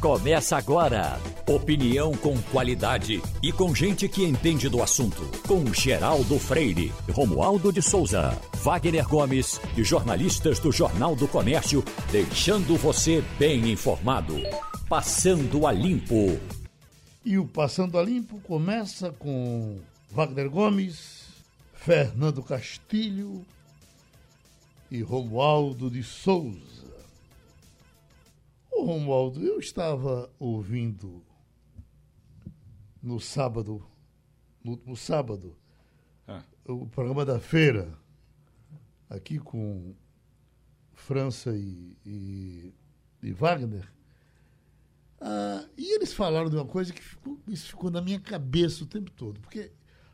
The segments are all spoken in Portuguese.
Começa agora. Opinião com qualidade e com gente que entende do assunto. Com Geraldo Freire, Romualdo de Souza, Wagner Gomes e jornalistas do Jornal do Comércio, deixando você bem informado. Passando a Limpo. E o Passando a Limpo começa com Wagner Gomes, Fernando Castilho e Romualdo de Souza. Ô Romualdo, eu estava ouvindo no sábado, no último sábado, ah. o programa da feira, aqui com França e, e, e Wagner. Ah, e eles falaram de uma coisa que ficou, isso ficou na minha cabeça o tempo todo, porque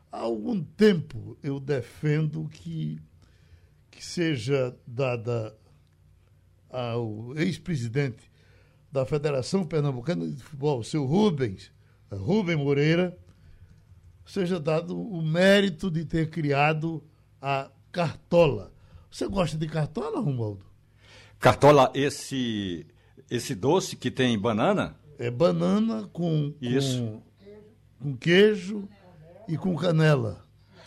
há algum tempo eu defendo que, que seja dada ao ex-presidente da Federação Pernambucana de Futebol, o seu Rubens, Rubem Moreira, seja dado o mérito de ter criado a cartola. Você gosta de cartola, Romualdo? Cartola, esse esse doce que tem banana? É banana com, Isso. com, com queijo e com canela.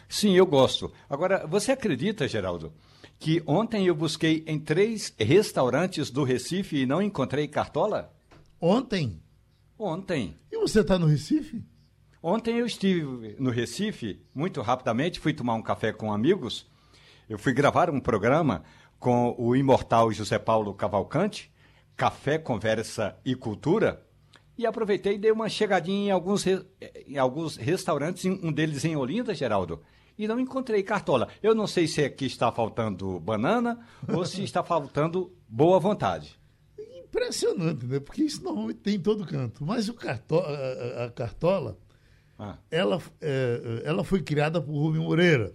Sim, eu gosto. Agora, você acredita, Geraldo, que ontem eu busquei em três restaurantes do Recife e não encontrei cartola? Ontem? Ontem. E você está no Recife? Ontem eu estive no Recife, muito rapidamente, fui tomar um café com amigos. Eu fui gravar um programa com o imortal José Paulo Cavalcante, Café, Conversa e Cultura. E aproveitei e dei uma chegadinha em alguns, em alguns restaurantes, um deles em Olinda, Geraldo e não encontrei cartola. Eu não sei se aqui está faltando banana ou se está faltando boa vontade. Impressionante, né? Porque isso normalmente tem em todo canto. Mas o carto a, a cartola, ah. ela, é, ela foi criada por Rubem Moreira.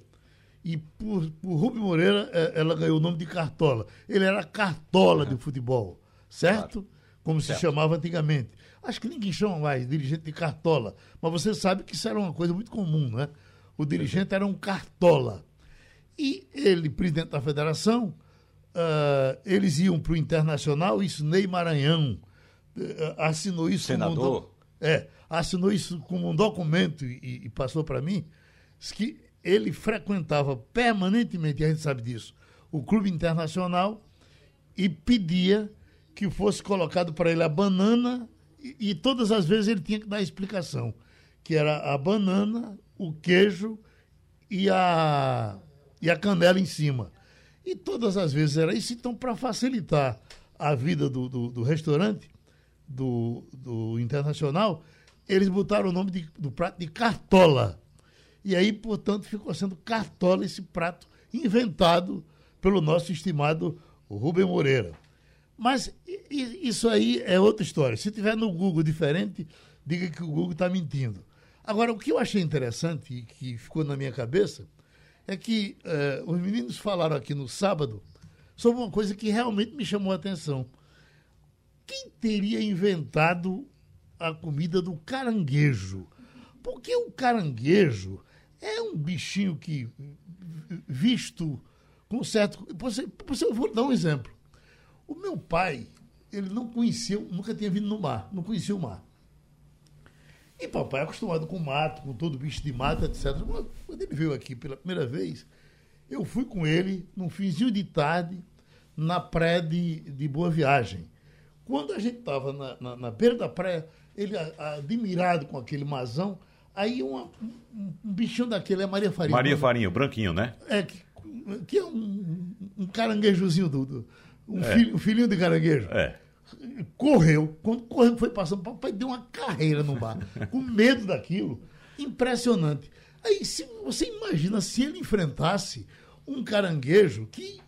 E por, por Rubem Moreira, é, ela ganhou o nome de Cartola. Ele era Cartola uhum. de futebol, certo? Claro. Como certo. se chamava antigamente. Acho que ninguém chama mais dirigente de Cartola. Mas você sabe que isso era uma coisa muito comum, né? O dirigente era um cartola. E ele, presidente da federação, uh, eles iam para o Internacional, isso Ney Maranhão uh, assinou isso Senador. Como um é, assinou isso como um documento e, e passou para mim, que ele frequentava permanentemente, a gente sabe disso, o Clube Internacional e pedia que fosse colocado para ele a banana e, e, todas as vezes ele tinha que dar explicação, que era a banana, o queijo e a, e a canela em cima. E todas as vezes era isso. Então, para facilitar a vida do, do, do, restaurante, do, do Internacional, eles botaram o nome de, do prato de cartola. E aí, portanto, ficou sendo cartola esse prato inventado pelo nosso estimado Rubem Moreira. Mas isso aí é outra história. Se tiver no Google diferente, diga que o Google está mentindo. Agora, o que eu achei interessante e que ficou na minha cabeça é que eh, os meninos falaram aqui no sábado sobre uma coisa que realmente me chamou a atenção. Quem teria inventado a comida do caranguejo? Porque o caranguejo é um bichinho que, visto com certo. Eu vou dar um exemplo. O meu pai, ele não conhecia, nunca tinha vindo no mar, não conhecia o mar. E papai é acostumado com mato, com todo bicho de mato, etc. Quando ele veio aqui pela primeira vez, eu fui com ele num finzinho de tarde na praia de, de Boa Viagem. Quando a gente estava na, na, na, beira da praia, ele admirado com aquele mazão, aí uma, um, um, bichinho daquele é Maria Farinha. Maria Farinha, o branquinho, né? É, que, que é um, um caranguejozinho do, do um, é. filho, um filhinho de caranguejo. É correu. Quando correu, foi passando, o papai deu uma carreira no bar, com medo daquilo. Impressionante. Aí, se você imagina se ele enfrentasse um caranguejo que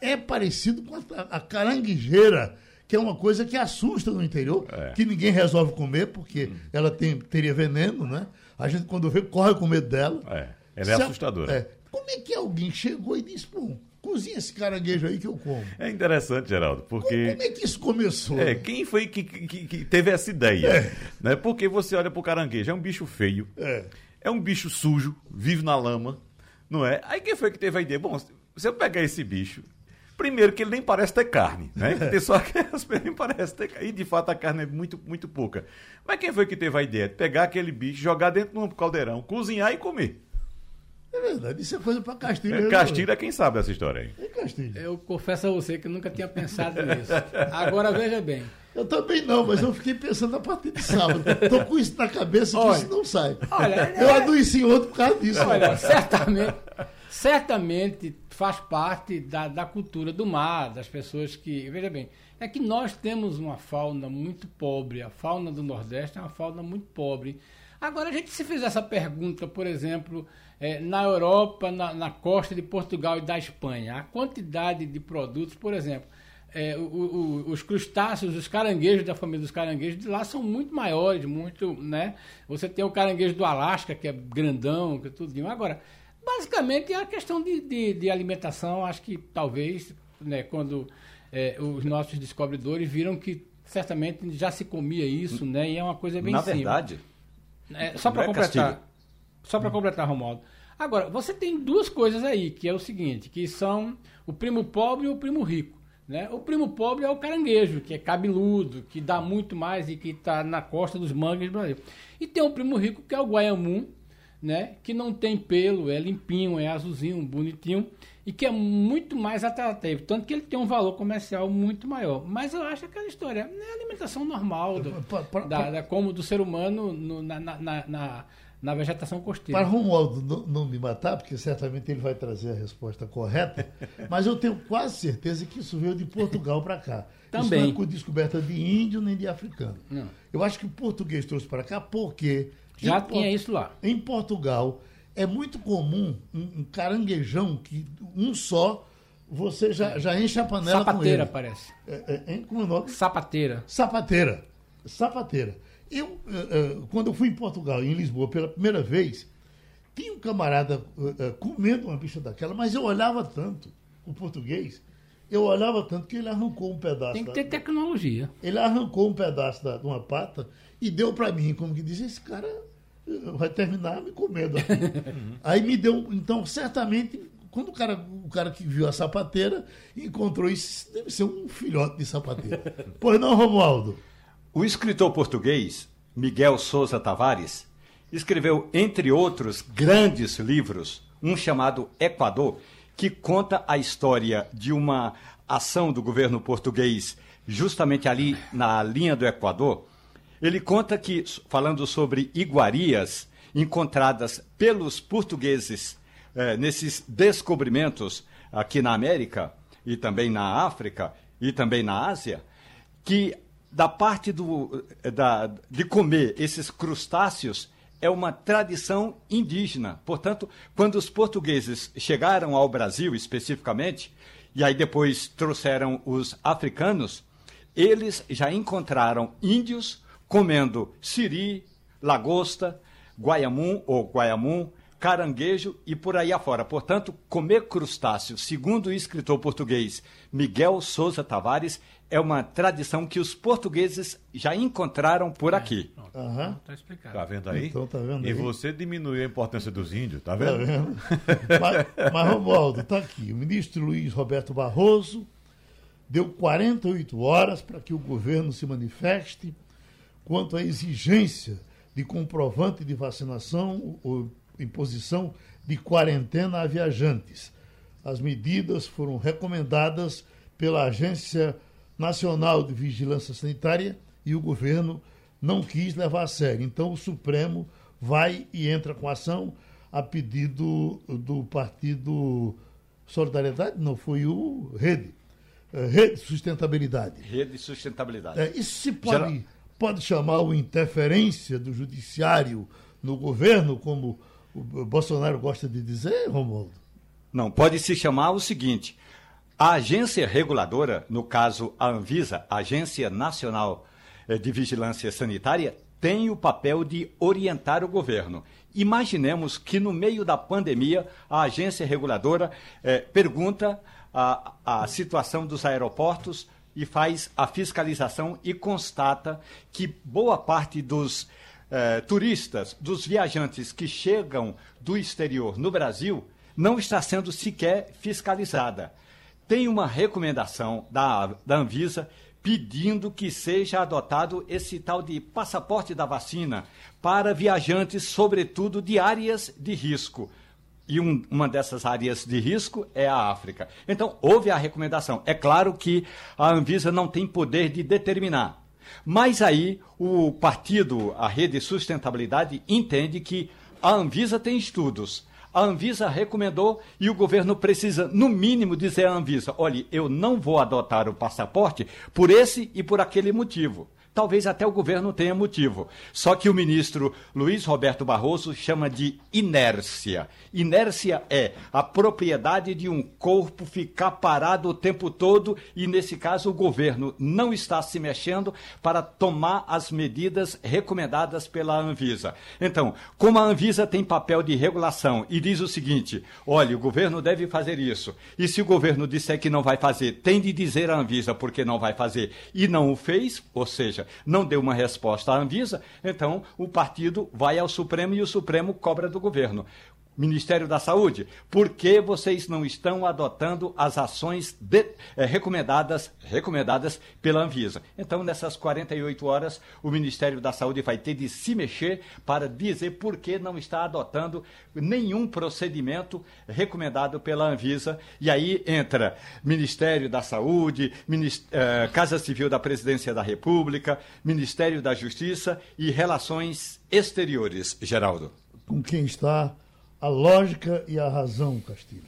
é parecido com a, a caranguejeira, que é uma coisa que assusta no interior, é. que ninguém resolve comer, porque hum. ela tem, teria veneno, né? A gente, quando vê, corre com medo dela. É, ela é assustadora. É. Como é que alguém chegou e disse, pô, cozinha esse caranguejo aí que eu como. É interessante, Geraldo, porque. Como, é que isso começou? É, quem foi que, que, que teve essa ideia? É. Né? Porque você olha pro caranguejo, é um bicho feio, é. é um bicho sujo, vive na lama, não é? Aí quem foi que teve a ideia? Bom, se eu pegar esse bicho, Primeiro que ele nem parece ter carne, né? Tem só que nem parece ter carne. E de fato a carne é muito, muito pouca. Mas quem foi que teve a ideia de pegar aquele bicho, jogar dentro de um caldeirão, cozinhar e comer? É verdade, isso é coisa para Castilho. É, Castilho é quem sabe essa história aí. É Castilho. Eu confesso a você que nunca tinha pensado nisso. Agora veja bem. Eu também não, mas eu fiquei pensando a partir de sábado. Estou com isso na cabeça que isso não sai. Olha, eu é... adoeci ontem por causa disso. Olha, certamente, certamente faz parte da, da cultura do mar, das pessoas que. Veja bem, é que nós temos uma fauna muito pobre. A fauna do Nordeste é uma fauna muito pobre. Agora, a gente se fizer essa pergunta, por exemplo, é, na Europa, na, na, costa de Portugal e da Espanha, a quantidade de produtos, por exemplo, é, o, o, os crustáceos, os caranguejos da família dos caranguejos de lá são muito maiores, muito, né? Você tem o caranguejo do Alasca, que é grandão, que é tudo. Agora, basicamente é a questão de, de, de alimentação, acho que talvez, né, quando é, os nossos descobridores viram que certamente já se comia isso, né? E é uma coisa bem Na simples. verdade. É, só para completar, só para completar, Romualdo. Agora, você tem duas coisas aí, que é o seguinte, que são o primo pobre e o primo rico. Né? O primo pobre é o caranguejo, que é cabeludo, que dá muito mais e que está na costa dos mangues do Brasil. E tem o primo rico, que é o guaiamum, né? que não tem pelo, é limpinho, é azulzinho, bonitinho, e que é muito mais atrativo. Tanto que ele tem um valor comercial muito maior. Mas eu acho aquela história, é a alimentação normal, do, da, da, como do ser humano no, na, na, na na vegetação costeira. Para Romualdo não, não, me matar, porque certamente ele vai trazer a resposta correta, mas eu tenho quase certeza que isso veio de Portugal para cá. Também. Isso não é descoberta de índio nem de africano. Não. Eu acho que o português trouxe para cá porque. Já tinha isso lá. Em Portugal, é muito comum um, caranguejão que um só você já, já enche a panela Sapateira, com ele. parece. É, é, como é o nome? Sapateira. Sapateira. Sapateira. Eu, uh, uh, quando eu fui em Portugal, em Lisboa, pela primeira vez, tinha um camarada uh, comendo uma bicha daquela, mas eu olhava tanto o português, eu olhava tanto que ele arrancou um pedaço. Tem que ter da, tecnologia. Ele arrancou um pedaço da, de uma pata e deu para mim, como que diz, esse cara vai terminar me comendo. Aí me deu, então, certamente, quando o cara, o cara que viu a sapateira encontrou isso, deve ser um filhote de sapateira. pois não, Romualdo? O escritor português Miguel Souza Tavares escreveu, entre outros grandes livros, um chamado Equador, que conta a história de uma ação do governo português justamente ali na linha do Equador. Ele conta que, falando sobre iguarias encontradas pelos portugueses eh, nesses descobrimentos aqui na América e também na África e também na Ásia, que da parte do, da, de comer esses crustáceos é uma tradição indígena. Portanto, quando os portugueses chegaram ao Brasil especificamente, e aí depois trouxeram os africanos, eles já encontraram índios comendo siri, lagosta, guaiamum ou guaiamum, caranguejo e por aí afora. Portanto, comer crustáceos, segundo o escritor português Miguel Souza Tavares, é uma tradição que os portugueses já encontraram por é, aqui. Uhum. Tá explicado. Tá vendo aí? Então, tá vendo aí? E você diminuiu a importância dos índios, tá vendo? Tá vendo? mas, mas, Romualdo, tá aqui. O ministro Luiz Roberto Barroso deu 48 horas para que o governo se manifeste quanto à exigência de comprovante de vacinação ou imposição de quarentena a viajantes. As medidas foram recomendadas pela Agência Nacional de Vigilância Sanitária e o governo não quis levar a sério. Então o Supremo vai e entra com ação a pedido do partido Solidariedade, não foi o Rede. É, Rede Sustentabilidade. Rede Sustentabilidade. É, isso se pode, Geral... pode chamar o interferência do judiciário no governo, como o Bolsonaro gosta de dizer, Romualdo? Não, pode se chamar o seguinte: a agência reguladora, no caso a Anvisa, Agência Nacional eh, de Vigilância Sanitária, tem o papel de orientar o governo. Imaginemos que no meio da pandemia a agência reguladora eh, pergunta a, a situação dos aeroportos e faz a fiscalização e constata que boa parte dos eh, turistas, dos viajantes que chegam do exterior no Brasil, não está sendo sequer fiscalizada tem uma recomendação da, da Anvisa pedindo que seja adotado esse tal de passaporte da vacina para viajantes, sobretudo de áreas de risco. E um, uma dessas áreas de risco é a África. Então, houve a recomendação. É claro que a Anvisa não tem poder de determinar. Mas aí o partido, a Rede Sustentabilidade, entende que a Anvisa tem estudos a Anvisa recomendou e o governo precisa, no mínimo, dizer à Anvisa: olhe, eu não vou adotar o passaporte por esse e por aquele motivo. Talvez até o governo tenha motivo. Só que o ministro Luiz Roberto Barroso chama de inércia. Inércia é a propriedade de um corpo ficar parado o tempo todo e, nesse caso, o governo não está se mexendo para tomar as medidas recomendadas pela Anvisa. Então, como a Anvisa tem papel de regulação e diz o seguinte: olha, o governo deve fazer isso, e se o governo disser que não vai fazer, tem de dizer à Anvisa porque não vai fazer e não o fez, ou seja, não deu uma resposta à Anvisa, então o partido vai ao Supremo e o Supremo cobra do governo. Ministério da Saúde, por que vocês não estão adotando as ações de, eh, recomendadas, recomendadas pela Anvisa? Então, nessas 48 horas, o Ministério da Saúde vai ter de se mexer para dizer por que não está adotando nenhum procedimento recomendado pela Anvisa. E aí entra Ministério da Saúde, eh, Casa Civil da Presidência da República, Ministério da Justiça e Relações Exteriores, Geraldo. Com quem está a lógica e a razão, Castilho?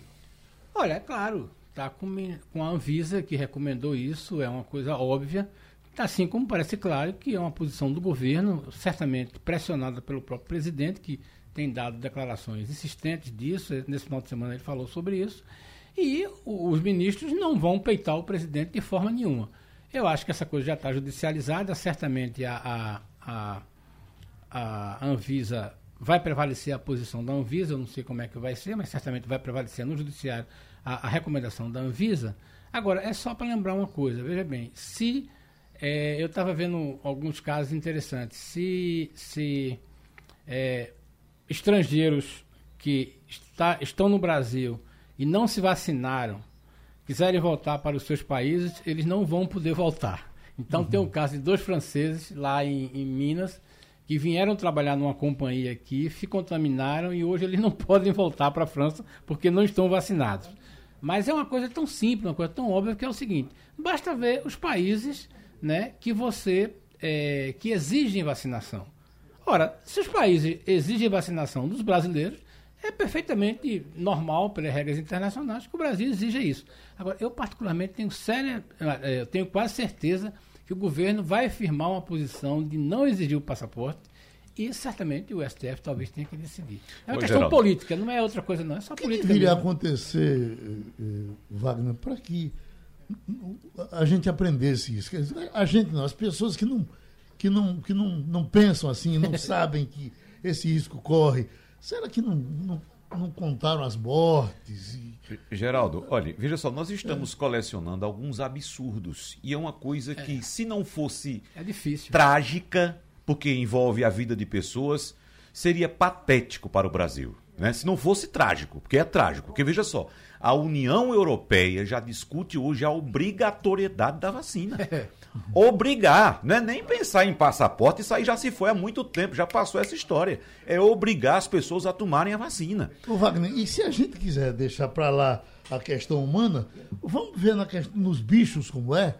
Olha, é claro, está com, com a Anvisa que recomendou isso, é uma coisa óbvia, assim como parece claro que é uma posição do governo, certamente pressionada pelo próprio presidente, que tem dado declarações insistentes disso, nesse final de semana ele falou sobre isso, e os ministros não vão peitar o presidente de forma nenhuma. Eu acho que essa coisa já está judicializada, certamente a, a, a, a Anvisa vai prevalecer a posição da Anvisa, eu não sei como é que vai ser, mas certamente vai prevalecer no judiciário a, a recomendação da Anvisa. Agora, é só para lembrar uma coisa, veja bem, se é, eu estava vendo alguns casos interessantes, se, se é, estrangeiros que está, estão no Brasil e não se vacinaram quiserem voltar para os seus países, eles não vão poder voltar. Então uhum. tem o caso de dois franceses lá em, em Minas que vieram trabalhar numa companhia aqui, se contaminaram e hoje eles não podem voltar para a França porque não estão vacinados. Mas é uma coisa tão simples, uma coisa tão óbvia que é o seguinte: basta ver os países né, que você é, que exigem vacinação. Ora, se os países exigem vacinação dos brasileiros, é perfeitamente normal, pelas regras internacionais, que o Brasil exija isso. Agora, eu particularmente tenho séria, é, eu tenho quase certeza que o governo vai firmar uma posição de não exigir o passaporte e certamente o STF talvez tenha que decidir. É uma Ô, questão Geraldo. política, não é outra coisa não, é só que política. O que deveria acontecer, eh, eh, Wagner, para que a gente aprendesse isso? A gente não, as pessoas que não, que não, que não, não pensam assim, não sabem que esse risco corre, será que não, não não contaram as mortes. E... Geraldo, olha, veja só, nós estamos é. colecionando alguns absurdos. E é uma coisa que, é. se não fosse é trágica, porque envolve a vida de pessoas, seria patético para o Brasil. Né? Se não fosse trágico, porque é trágico. Porque veja só, a União Europeia já discute hoje a obrigatoriedade da vacina. É. Obrigar, não é nem pensar em passaporte, isso aí já se foi há muito tempo, já passou essa história. É obrigar as pessoas a tomarem a vacina. Ô Wagner, e se a gente quiser deixar para lá a questão humana, vamos ver na questão, nos bichos como é.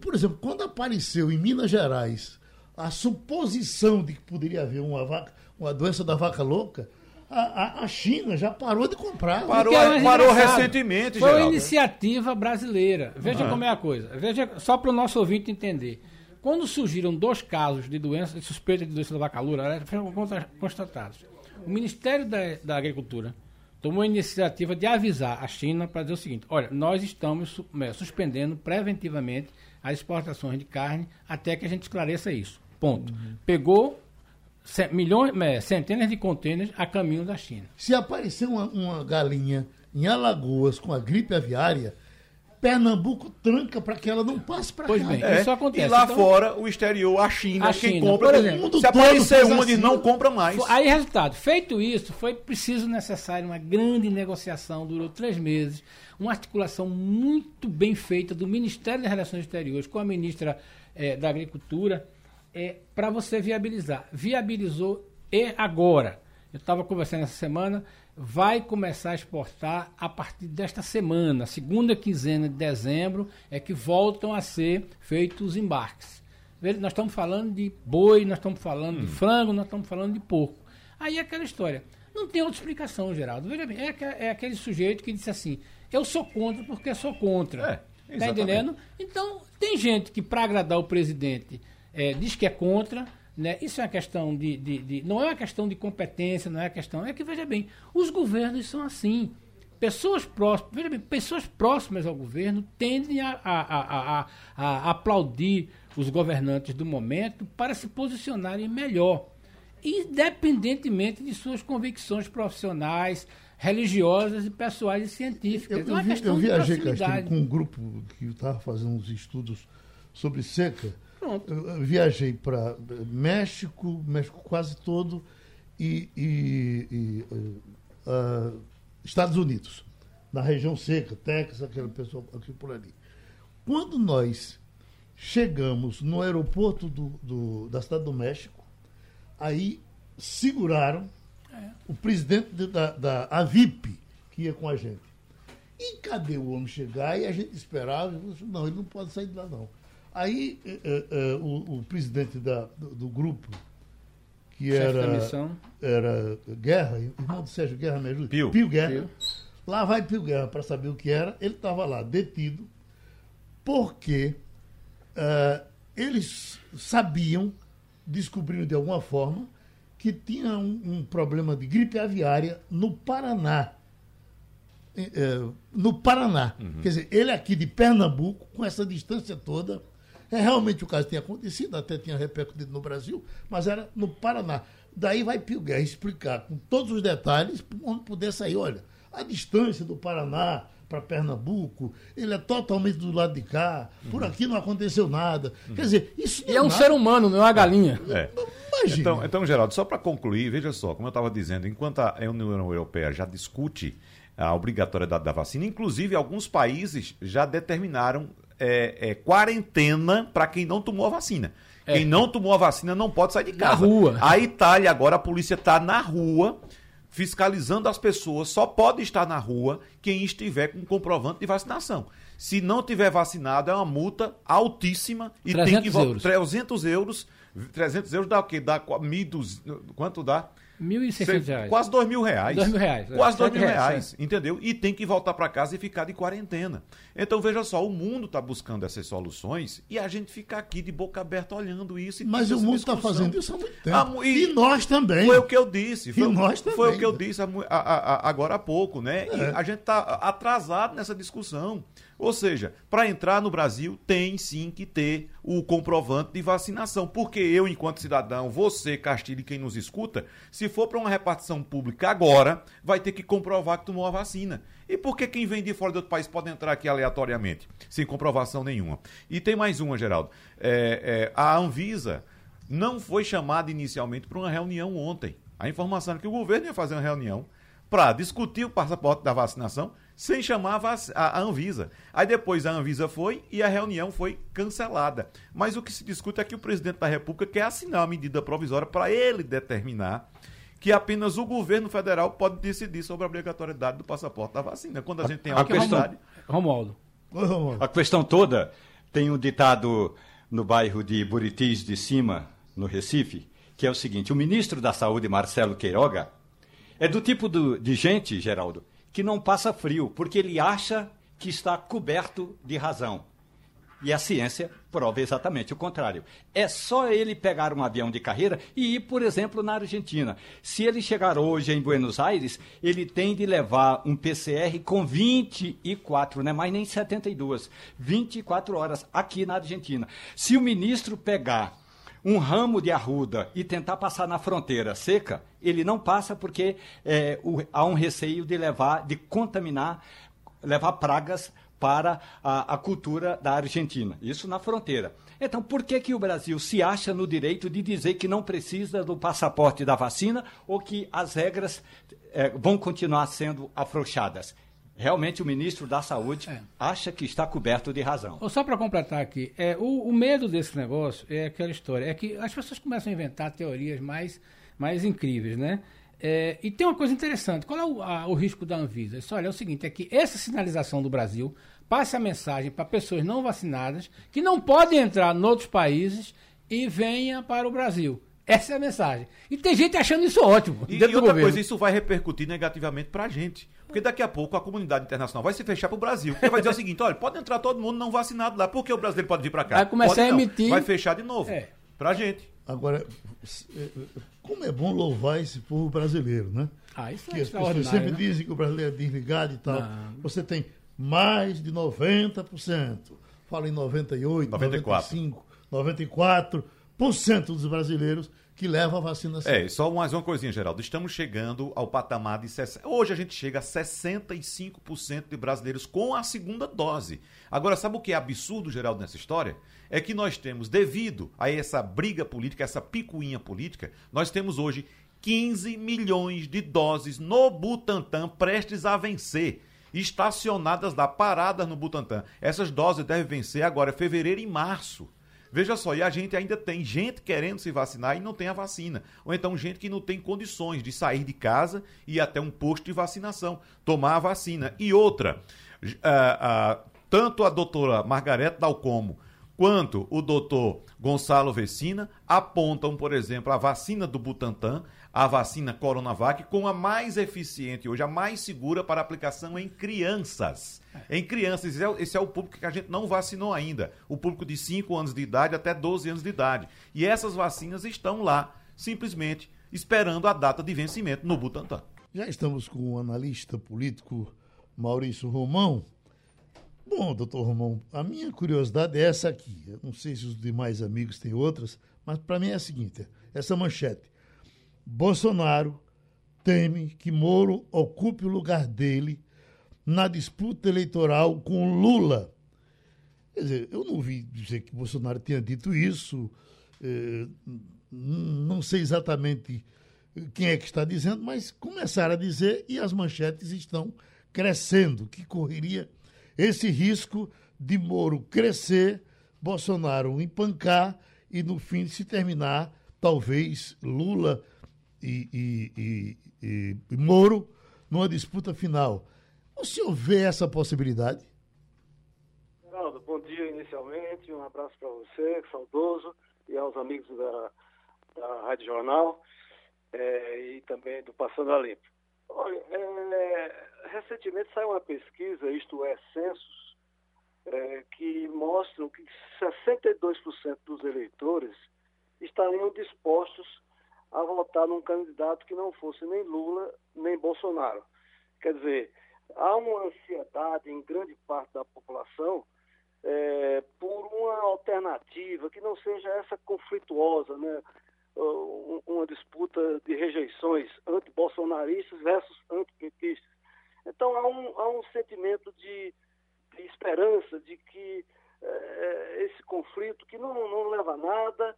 Por exemplo, quando apareceu em Minas Gerais a suposição de que poderia haver uma, vaca, uma doença da vaca louca, a, a, China já parou de comprar. Parou, é parou recentemente, Foi uma iniciativa brasileira. Veja como é a coisa. Veja, só para o nosso ouvinte entender. Quando surgiram dois casos de doença, de suspeita de doença da vaca loura, foram constatados. O Ministério da, da Agricultura tomou a iniciativa de avisar a China para dizer o seguinte: olha, nós estamos é, suspendendo preventivamente as exportações de carne até que a gente esclareça isso. Ponto. Uhum. Pegou milhões, é, centenas de contêineres a caminho da China. Se aparecer uma, uma galinha em Alagoas com a gripe aviária, Pernambuco tranca para que ela não passe para cá. Pois bem. É, Isso acontece. E lá Então- fora, o exterior, a China, A quem China, compra. por exemplo. O mundo se aparecer uma, assim. eles não compra mais. Aí, resultado, feito isso, foi preciso necessário uma grande negociação, durou três meses, uma articulação muito bem feita do Ministério das Relações Exteriores com a ministra eh, da Agricultura, para você viabilizar. Viabilizou e agora. Eu estava conversando essa semana, vai começar a exportar a partir desta semana, segunda quinzena de dezembro, é que voltam a ser feitos os embarques. Nós estamos falando de boi, nós estamos falando de frango, nós estamos falando de porco. Aí é aquela história. Não tem outra explicação, Geraldo. Veja bem, é, é aquele sujeito que disse assim: eu sou contra porque sou contra. É, tá entendendo? Então, tem gente que, para agradar o presidente, eh, diz que é contra. Né? Isso é uma questão de, de- de- Não é uma questão de competência, não é uma questão. É que, veja bem, os governos são assim. Pessoas próximas, veja bem, pessoas próximas ao governo tendem a, a- a- a- aplaudir os governantes do momento para se posicionarem melhor, independentemente de suas convicções profissionais, religiosas e pessoais e científicas. Eu, é eu questão eu viajei Castilho, com um grupo que estava fazendo uns estudos sobre seca. Pronto. Eu, viajei para México, México quase todo, e, e- e, eh, ah, Estados Unidos, na região seca, Texas, aquele pessoal aqui por ali. Quando nós chegamos no aeroporto do- do- da cidade do México, aí seguraram o presidente de- da, da AVIP, que ia com a gente. E cadê o homem chegar? E a gente esperava, e assim, não, ele não pode sair de lá não. Aí eh, eh, o, o presidente da- do, do grupo, que Chefe era, da missão. era Guerra, irmão do Sérgio Guerra, me ajuda? Pio. Guerra. Pio. Lá vai Pio Guerra para saber o que era. Ele estava lá detido porque eh, eles sabiam, descobriram de alguma forma, que tinha um, um problema de gripe aviária no Paraná. No Paraná. Quer dizer, ele aqui de Pernambuco, com essa distância toda, é, realmente o caso tinha acontecido, até tinha repercutido no Brasil, mas era no Paraná. Daí vai Pio Guerra explicar com todos os detalhes para o homem poder sair. Olha, a distância do Paraná para Pernambuco, ele é totalmente do lado de cá, por aqui não aconteceu nada. Quer dizer, isso E é um nada. ser humano, não é uma galinha. É. Imagina. Então, então, Geraldo, só para concluir, veja só, como eu estava dizendo, enquanto a União Europeia já discute a obrigatoriedade da vacina, inclusive alguns países já determinaram é, é, quarentena para quem não tomou a vacina. É. Quem não tomou a vacina não pode sair de Na casa. rua. A Itália agora, a polícia está na rua fiscalizando as pessoas, só pode estar na rua quem estiver com comprovante de vacinação. Se não tiver vacinado, é uma multa altíssima e tem 300 que euros. 300 euros. 300 euros dá o quê? Dá qua- 1.200, quanto dá? 1.600 reais. Quase dois mil reais. Dois mil reais, é. Quase dois mil reais, reais, entendeu? E tem que voltar para casa e ficar de quarentena. Então, veja só, o mundo está buscando essas soluções e a gente fica aqui de boca aberta olhando isso. E Mas o mundo está fazendo isso há muito tempo. Ah, mu- e- e, nós também. Foi o que eu disse. Foi, E nós também. foi o que eu disse há mu- a- a- a- agora há pouco, né? E É. a gente está atrasado nessa discussão. Ou seja, para entrar no Brasil tem sim que ter o comprovante de vacinação. Porque eu, enquanto cidadão, você, Castilho e quem nos escuta, se for para uma repartição pública agora, vai ter que comprovar que tomou a vacina. E por que quem vem de fora do outro país pode entrar aqui aleatoriamente, sem comprovação nenhuma? E tem mais uma, Geraldo. É, é, a Anvisa não foi chamada inicialmente para uma reunião ontem. A informação era que o governo ia fazer uma reunião para discutir o passaporte da vacinação sem chamar a, a- a Anvisa. Aí depois a Anvisa foi e a reunião foi cancelada. Mas o que se discute é que o presidente da República quer assinar uma medida provisória para ele determinar que apenas o governo federal pode decidir sobre a obrigatoriedade do passaporte da vacina. Quando a gente tem a a questão- autoridade. Romualdo. Romualdo, A questão toda tem um ditado no bairro de Buritis de Cima, no Recife, que é o seguinte: o ministro da Saúde, Marcelo Queiroga, é do tipo do- de gente, Geraldo, que não passa frio, porque ele acha que está coberto de razão. E a ciência prova exatamente o contrário. É só ele pegar um avião de carreira e ir, por exemplo, na Argentina. Se ele chegar hoje em Buenos Aires, ele tem de levar um PCR com 24, não é mais nem 72, 24 horas aqui na Argentina. Se o ministro pegar um ramo de arruda e tentar passar na fronteira seca, ele não passa porque é, o- há um receio de levar, de contaminar, levar pragas para a, a cultura da Argentina. Isso na fronteira. Então, por que, que o Brasil se acha no direito de dizer que não precisa do passaporte da vacina ou que as regras é, vão continuar sendo afrouxadas? Realmente o ministro da Saúde é. acha que está coberto de razão. Só para completar aqui, é, o, o, medo desse negócio é aquela história, é que as pessoas começam a inventar teorias mais, mais incríveis, né? É, e tem uma coisa interessante, qual é o, a, o risco da Anvisa? Isso, olha, é o seguinte, é que essa sinalização do Brasil passe a mensagem para pessoas não vacinadas que não podem entrar em outros países e venha para o Brasil. Essa é a mensagem. E tem gente achando isso ótimo. E, e outra governo. coisa, isso vai repercutir negativamente para a gente. Porque daqui a pouco a comunidade internacional vai se fechar para o Brasil. Porque vai dizer o seguinte: olha, pode entrar todo mundo não vacinado lá. Por que o brasileiro pode vir para cá? Vai começar pode, a emitir. Vai fechar de novo. É. Para a gente. Agora, como é bom louvar esse povo brasileiro, né? Ah, isso que é as pessoas sempre né? dizem que o brasileiro é desligado e tal. Não. Você tem mais de 90%. Fala em 98, 94. 95, 94% dos brasileiros que levam a vacinação. É, só mais uma coisinha, Geraldo. Estamos chegando ao patamar de... Hoje a gente chega a 65% de brasileiros com a segunda dose. Agora, sabe o que é absurdo, Geraldo, nessa história? É que nós temos, devido a essa briga política, essa picuinha política, nós temos hoje 15 milhões de doses no Butantan prestes a vencer estacionadas lá, paradas no Butantã. Essas doses devem vencer agora, fevereiro e março. Veja só, e a gente ainda tem gente querendo se vacinar e não tem a vacina. Ou então gente que não tem condições de sair de casa e ir até um posto de vacinação, tomar a vacina. E outra, uh, uh, tanto a doutora Margarete Dalcomo quanto o doutor Gonçalo Vecina apontam, por exemplo, a vacina do Butantan, a vacina Coronavac, como a mais eficiente hoje, a mais segura para aplicação em crianças. Em crianças, esse é, esse é o público que a gente não vacinou ainda, o público de 5 anos de idade até 12 anos de idade. E essas vacinas estão lá, simplesmente esperando a data de vencimento no Butantan. Já estamos com o analista político Maurício Romão Bom, doutor Romão, a minha curiosidade é essa aqui. Eu não sei se os demais amigos têm outras, mas para mim é a seguinte: essa manchete. Bolsonaro teme que Moro ocupe o lugar dele na disputa eleitoral com Lula. Quer dizer, eu não vi dizer que Bolsonaro tenha dito isso, eh, não sei exatamente quem é que está dizendo, mas começaram a dizer e as manchetes estão crescendo, que correria esse risco de Moro crescer, Bolsonaro empancar e no fim se terminar, talvez, Lula e, e, e, Moro numa disputa final. O senhor vê essa possibilidade? Geraldo, bom dia inicialmente, um abraço para você, saudoso, e aos amigos da, da Rádio Jornal é, e também do Passando a Limpo. Olha, é, recentemente saiu uma pesquisa, isto é, censos, é, que mostram que 62% dos eleitores estariam dispostos a votar num candidato que não fosse nem Lula nem Bolsonaro. Quer dizer, há uma ansiedade em grande parte da população é, por uma alternativa que não seja essa conflituosa, né? uma disputa de rejeições anti-bolsonaristas versus antipetistas. Então há um, há um sentimento de, de esperança de que é, esse conflito, que não, não leva a nada,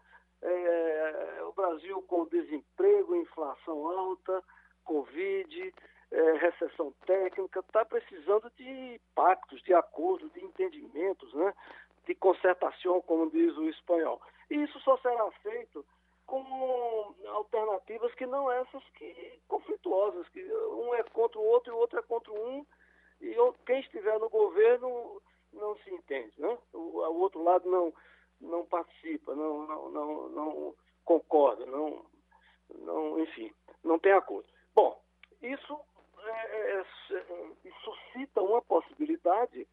é, o Brasil com desemprego, inflação alta, Covid, é, recessão técnica, está precisando de pactos, de acordos, de entendimentos, né? de concertação, como diz o espanhol. E isso só será feito com alternativas que não essas que conflituosas, que um é contra o outro e o outro é contra um, e quem estiver no governo não se entende, né? O, o outro lado não, não participa, não, não, não, não concorda, não, não, enfim, não tem acordo. Bom, isso é, é, é, suscita uma possibilidade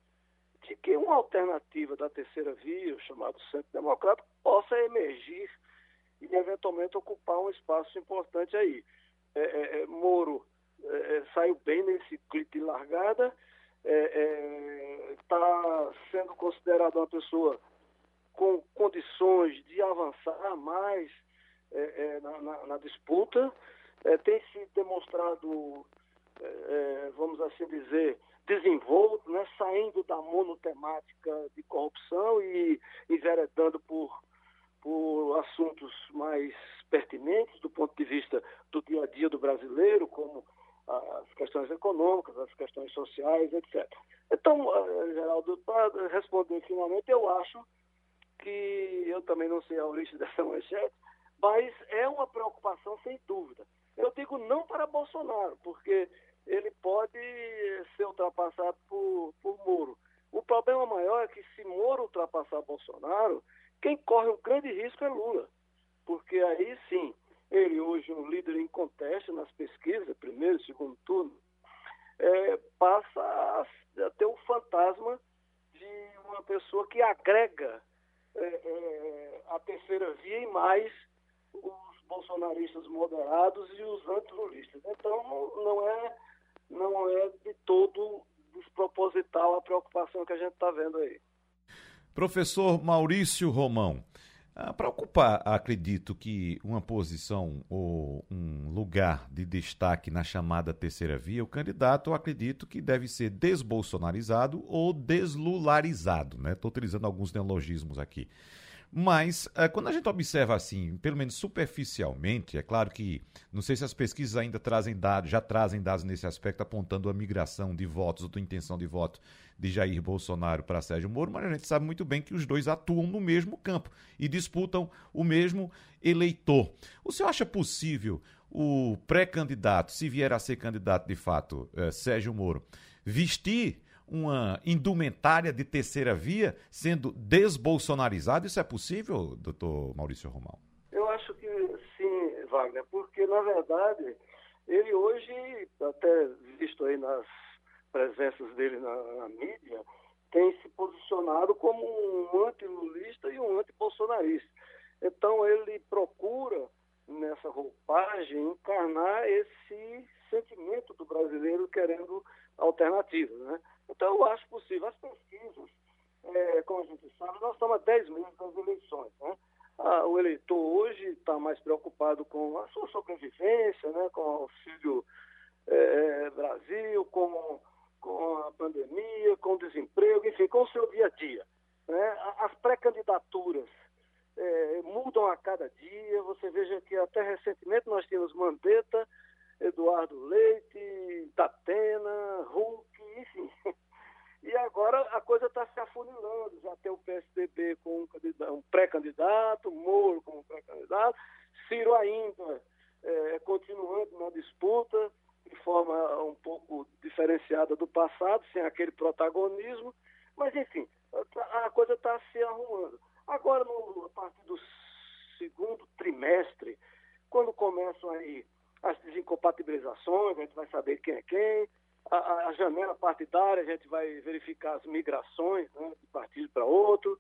de que uma alternativa da terceira via, chamado Centro Democrático, possa emergir e eventualmente ocupar um espaço importante aí. É, é, é Moro é, é, saiu bem nesse clipe largada, está sendo considerado uma pessoa com condições de avançar mais na, na, na, disputa, tem se demonstrado, vamos assim dizer, desenvolto, né, saindo da monotemática de corrupção e enveredando por, por assuntos mais pertinentes do ponto de vista do dia a dia do brasileiro, como as questões econômicas, as questões sociais, etc. Então, eh, Geraldo, para responder finalmente, eu acho que eu também não sei a origem dessa manchete, mas é uma preocupação sem dúvida. Eu digo não para Bolsonaro, porque ele pode ser ultrapassado por, por Moro. O problema maior é que se Moro ultrapassar Bolsonaro, quem corre um grande risco é Lula. Porque aí sim, ele hoje um líder em conteste nas pesquisas, primeiro e segundo turno, é, passa a, a, ter o fantasma de uma pessoa que agrega é, é, a terceira via e mais os bolsonaristas moderados e os antilulistas. Então, não é, não é de todo desproposital a preocupação que a gente está vendo aí. Professor Maurício Romão, ah, para ocupar, acredito que uma posição ou um lugar de destaque na chamada terceira via, o candidato, acredito que deve ser desbolsonarizado ou deslularizado, né? Estou utilizando alguns neologismos aqui. Mas, eh, quando a gente observa assim, pelo menos superficialmente, é claro que não sei se as pesquisas ainda trazem dados, já trazem dados nesse aspecto, apontando a migração de votos, ou a intenção de voto de Jair Bolsonaro para Sérgio Moro, mas a gente sabe muito bem que os dois atuam no mesmo campo e disputam o mesmo eleitor. O senhor acha possível o pré-candidato, se vier a ser candidato de fato, eh, Sérgio Moro, vestir uma indumentária de terceira via sendo desbolsonarizado? Isso é possível, doutor Maurício Romão? Eu acho que sim, Wagner, porque na verdade ele hoje, até visto aí nas presenças dele na, na mídia, tem se posicionado como um anti-lulista e um anti-bolsonarista. Então ele procura, nessa roupagem, encarnar esse sentimento do brasileiro querendo alternativas. Né? Então, eu acho possível. As pesquisas, é, como a gente sabe, nós estamos há 10 meses das eleições. Né? Ah, o eleitor hoje está mais preocupado com a sua sobrevivência, né? com o auxílio é, Brasil, com, com a pandemia, com o desemprego, enfim, com o seu dia a dia. Né? As pré-candidaturas é, mudam a cada dia. Você veja que até recentemente nós tínhamos Mandetta, Eduardo Leite, Tatena, Hulk, enfim. E agora a coisa está se afunilando. Já tem o PSDB com um, um pré-candidato, Moro como pré-candidato, Ciro ainda é, continuando na disputa, de forma um pouco diferenciada do passado, sem aquele protagonismo. Mas, enfim, a coisa está se arrumando. Agora, no, a partir do segundo trimestre, quando começam aí as desincompatibilizações, a gente vai saber quem é quem, a, a janela partidária, a gente vai verificar as migrações né, de partido para outro.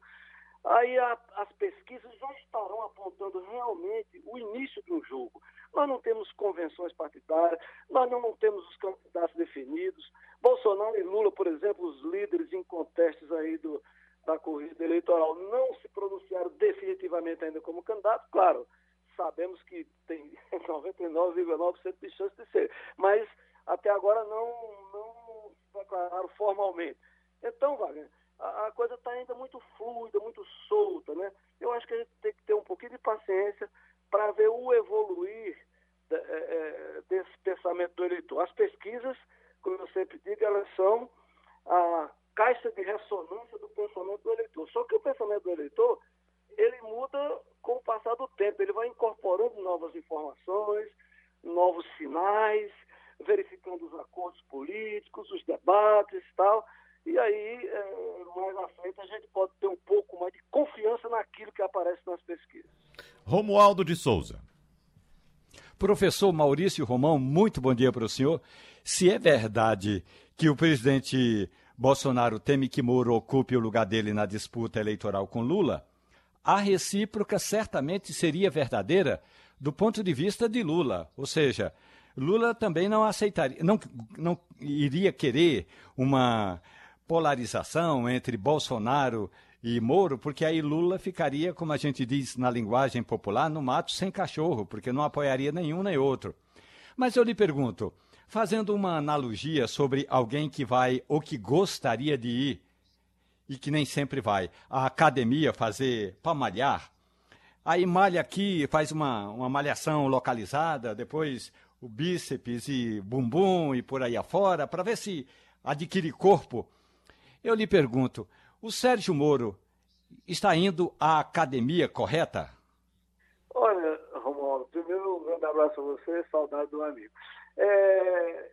Aí a, as pesquisas já estarão apontando realmente o início de um jogo. Nós não temos convenções partidárias, nós não, não temos os candidatos definidos. Bolsonaro e Lula, por exemplo, os líderes incontestes aí do, da corrida eleitoral, não se pronunciaram definitivamente ainda como candidato. Claro, sabemos que tem 99,9% de chance de ser. Mas até agora não, não declararam formalmente. Então, Wagner, a, a coisa está ainda muito fluida, muito solta, né? Eu acho que a gente tem que ter um pouquinho de paciência para ver o evoluir é, é, desse pensamento do eleitor. As pesquisas, como eu sempre digo, elas são a caixa de ressonância do pensamento do eleitor. Só que o pensamento do eleitor, ele muda com o passar do tempo, ele vai incorporando novas informações, novos sinais, verificando os acordos políticos, os debates e tal. E aí, é, mais à frente, a gente pode ter um pouco mais de confiança naquilo que aparece nas pesquisas. Romualdo de Souza. Professor Maurício Romão, muito bom dia para o senhor. Se é verdade que o presidente Bolsonaro teme que Moro ocupe o lugar dele na disputa eleitoral com Lula, a recíproca certamente seria verdadeira do ponto de vista de Lula. Ou seja, Lula também não aceitaria, não, não iria querer uma polarização entre Bolsonaro e Moro, porque aí Lula ficaria, como a gente diz na linguagem popular, no mato sem cachorro, porque não apoiaria nenhum nem outro. Mas eu lhe pergunto, fazendo uma analogia sobre alguém que vai ou que gostaria de ir e que nem sempre vai à academia fazer para malhar, aí malha aqui, faz uma, uma malhação localizada, depois o bíceps e bumbum e por aí afora, para ver se adquire corpo. Eu lhe pergunto, o Sérgio Moro está indo à academia correta? Olha, Romualdo, primeiro um grande abraço a você, saudade do amigo. É,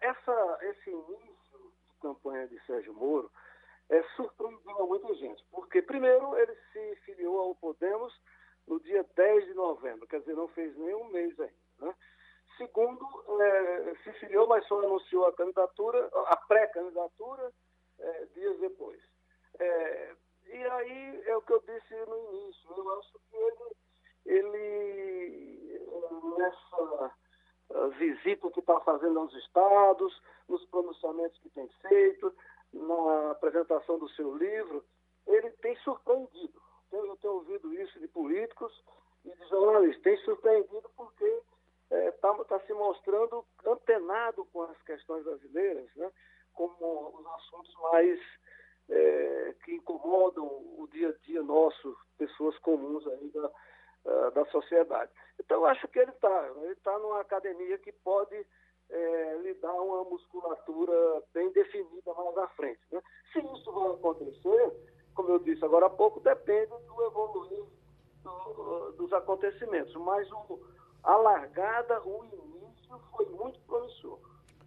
essa, esse início de campanha de Sérgio Moro é, surpreendeu a muita gente, porque primeiro ele se filiou ao Podemos no dia 10 de novembro, quer dizer, não fez nenhum mês ainda. Né? Segundo, é, se filiou, mas só anunciou a candidatura, a pré-candidatura, é, dias depois. É, e aí é o que eu disse no início, eu acho que ele, ele nessa visita que está fazendo aos estados, nos pronunciamentos que tem feito, na apresentação do seu livro, ele tem surpreendido. Eu tenho ouvido isso de políticos e de jornalistas. Tem surpreendido porque está é, tá, tá se mostrando antenado com as questões brasileiras, né? como os assuntos mais é, que incomodam o dia a dia nosso, pessoas comuns aí da, uh, da sociedade. Então, eu acho que ele está. Ele está numa academia que pode é, lhe dar uma musculatura bem definida mais à frente. Né? Se isso vai acontecer, como eu disse agora há pouco, depende do evoluir do, dos acontecimentos. Mas o, a largada, o início foi muito promissor.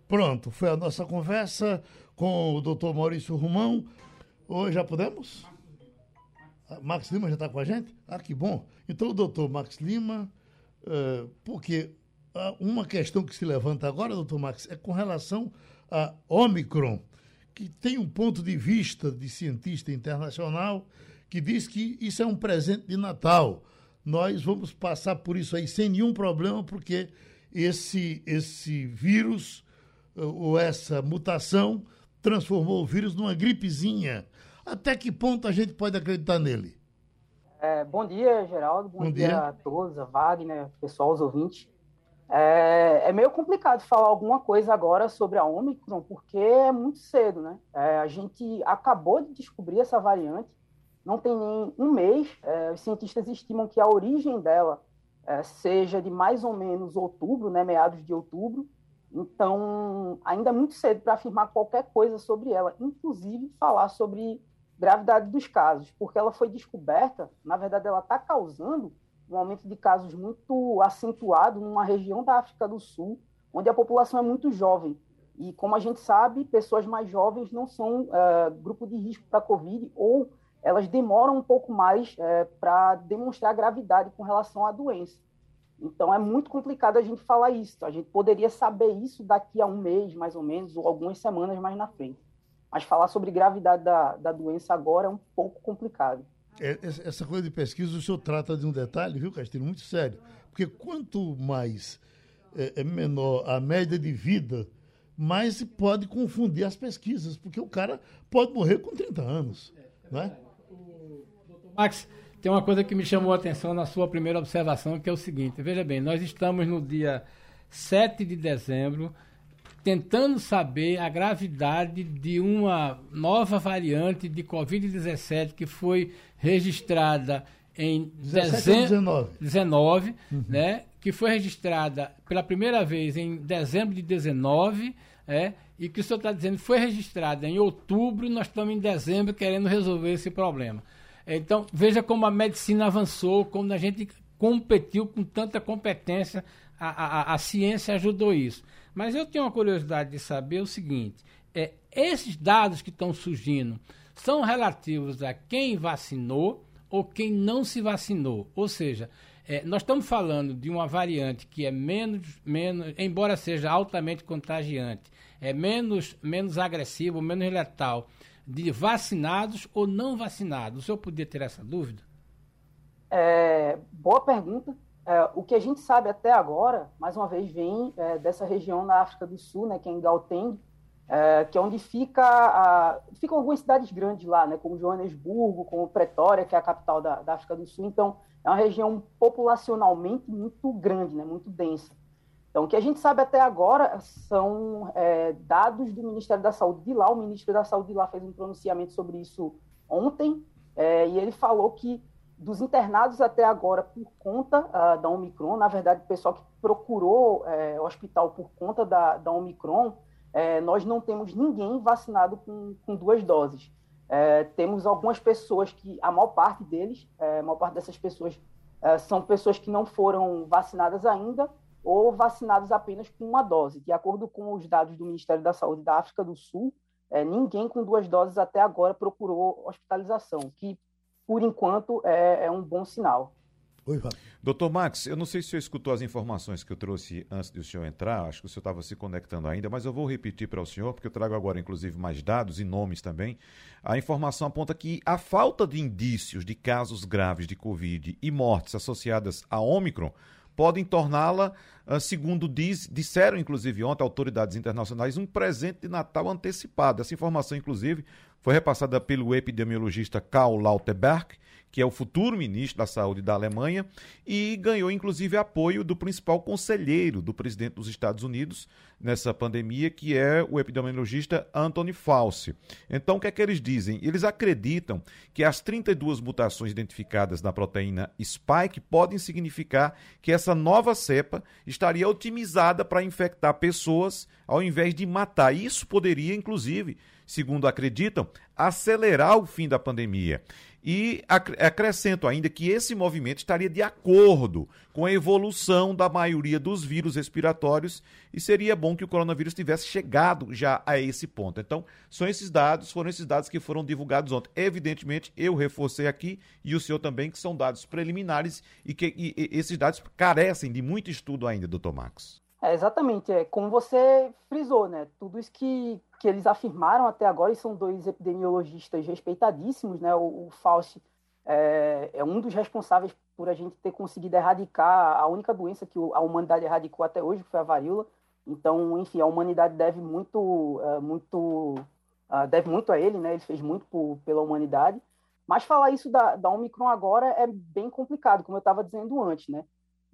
Pronto, foi a nossa conversa com o doutor Maurício Romão. Hoje já podemos? Max Lima já está com a gente? Ah, que bom. Então, o doutor Max Lima, uh, porque uh, uma questão que se levanta agora, doutor Max, é com relação a Omicron, que tem um ponto de vista de cientista internacional que diz que isso é um presente de Natal. Nós vamos passar por isso aí sem nenhum problema, porque esse, esse vírus uh, ou essa mutação transformou o vírus numa gripezinha até que ponto a gente pode acreditar nele? É, bom dia, Geraldo. Bom, bom dia. dia. a todos, a Wagner, pessoal, os ouvintes. É, é, meio complicado falar alguma coisa agora sobre a Omicron, porque é muito cedo, né? É, a gente acabou de descobrir essa variante, não tem nem um mês. É, os cientistas estimam que a origem dela é, seja de mais ou menos outubro, né, meados de outubro. Então, ainda é muito cedo para afirmar qualquer coisa sobre ela, inclusive falar sobre gravidade dos casos, porque ela foi descoberta, na verdade, ela está causando um aumento de casos muito acentuado numa região da África do Sul, onde a população é muito jovem. E, como a gente sabe, pessoas mais jovens não são uh, grupo de risco para a Covid ou elas demoram um pouco mais uh, para demonstrar gravidade com relação à doença. Então, é muito complicado a gente falar isso. A gente poderia saber isso daqui a um mês, mais ou menos, ou algumas semanas mais na frente. Mas falar sobre gravidade da, da doença agora é um pouco complicado. É, essa coisa de pesquisa, o senhor trata de um detalhe, viu, Castilho, muito sério. Porque quanto mais é, é menor a média de vida, mais se pode confundir as pesquisas, porque o cara pode morrer com 30 anos. é? Max, tem uma coisa que me chamou a atenção na sua primeira observação, que é o seguinte: veja bem, nós estamos no dia 7 de dezembro tentando saber a gravidade de uma nova variante de Covid-17 que foi registrada em dezembro 19, uhum. né, que foi registrada pela primeira vez em dezembro de 19, é, e que o senhor está dizendo foi registrada em outubro, nós estamos em dezembro querendo resolver esse problema. Então, veja como a medicina avançou, como a gente competiu com tanta competência, a, a, a ciência ajudou isso. Mas eu tenho uma curiosidade de saber o seguinte: é, esses dados que estão surgindo são relativos a quem vacinou ou quem não se vacinou. Ou seja, é, nós estamos falando de uma variante que é menos, menos, embora seja altamente contagiante, é menos, menos agressivo, menos letal, de vacinados ou não vacinados. O senhor podia ter essa dúvida? É, boa pergunta. É, o que a gente sabe até agora, mais uma vez, vem é, dessa região na África do Sul, né, que é em Gauteng, é, que é onde fica a, ficam algumas cidades grandes lá, né, como Joanesburgo, como Pretória, que é a capital da, da, África do Sul. Então, é uma região populacionalmente muito grande, né, muito densa. Então, o que a gente sabe até agora são é, dados do Ministério da Saúde de lá. O ministro da Saúde de lá fez um pronunciamento sobre isso ontem, é, e ele falou que dos internados até agora por conta uh, da Omicron, na verdade, o pessoal que procurou é, hospital por conta da, da Omicron, é, nós não temos ninguém vacinado com, com duas doses. É, temos algumas pessoas que, a maior parte deles, a maior parte dessas pessoas são pessoas que não foram vacinadas ainda ou vacinadas apenas com uma dose. De acordo com os dados do Ministério da Saúde da África do Sul, ninguém com duas doses até agora procurou hospitalização, que por enquanto é, é um bom sinal. Oi, Doutor Max, eu não sei se o senhor escutou as informações que eu trouxe antes de o senhor entrar, acho que o senhor estava se conectando ainda, mas eu vou repetir para o senhor, porque eu trago agora, inclusive, mais dados e nomes também. A informação aponta que a falta de indícios de casos graves de Covid e mortes associadas a Ômicron podem torná-la, ah, segundo diz, disseram inclusive ontem autoridades internacionais, um presente de Natal antecipado. Essa informação, inclusive, foi repassada pelo epidemiologista Karl Lauterbach, que é o futuro ministro da Saúde da Alemanha, e ganhou inclusive apoio do principal conselheiro do presidente dos Estados Unidos nessa pandemia, que é o epidemiologista Anthony Fauci. Então, o que é que eles dizem? Eles acreditam que as 32 mutações identificadas na proteína spike podem significar que essa nova cepa estaria otimizada para infectar pessoas ao invés de matar. Isso poderia, inclusive, segundo acreditam, acelerar o fim da pandemia. E acrescento ainda que esse movimento estaria de acordo com a evolução da maioria dos vírus respiratórios e seria bom que o coronavírus tivesse chegado já a esse ponto. Então, são esses dados, foram esses dados que foram divulgados ontem. Evidentemente, eu reforcei aqui e o senhor também, que são dados preliminares e que e, e esses dados carecem de muito estudo ainda, doutor Marcos. É, exatamente, é como você frisou, né? Tudo isso que, que eles afirmaram até agora, e são dois epidemiologistas respeitadíssimos, né? O, o Fauci é, é, um dos responsáveis por a gente ter conseguido erradicar a única doença que a humanidade erradicou até hoje, que foi a varíola. Então, enfim, a humanidade deve muito, é, muito, uh, deve muito a ele, né? Ele fez muito por, pela humanidade. Mas falar isso da, da Omicron agora é bem complicado, como eu estava dizendo antes, né?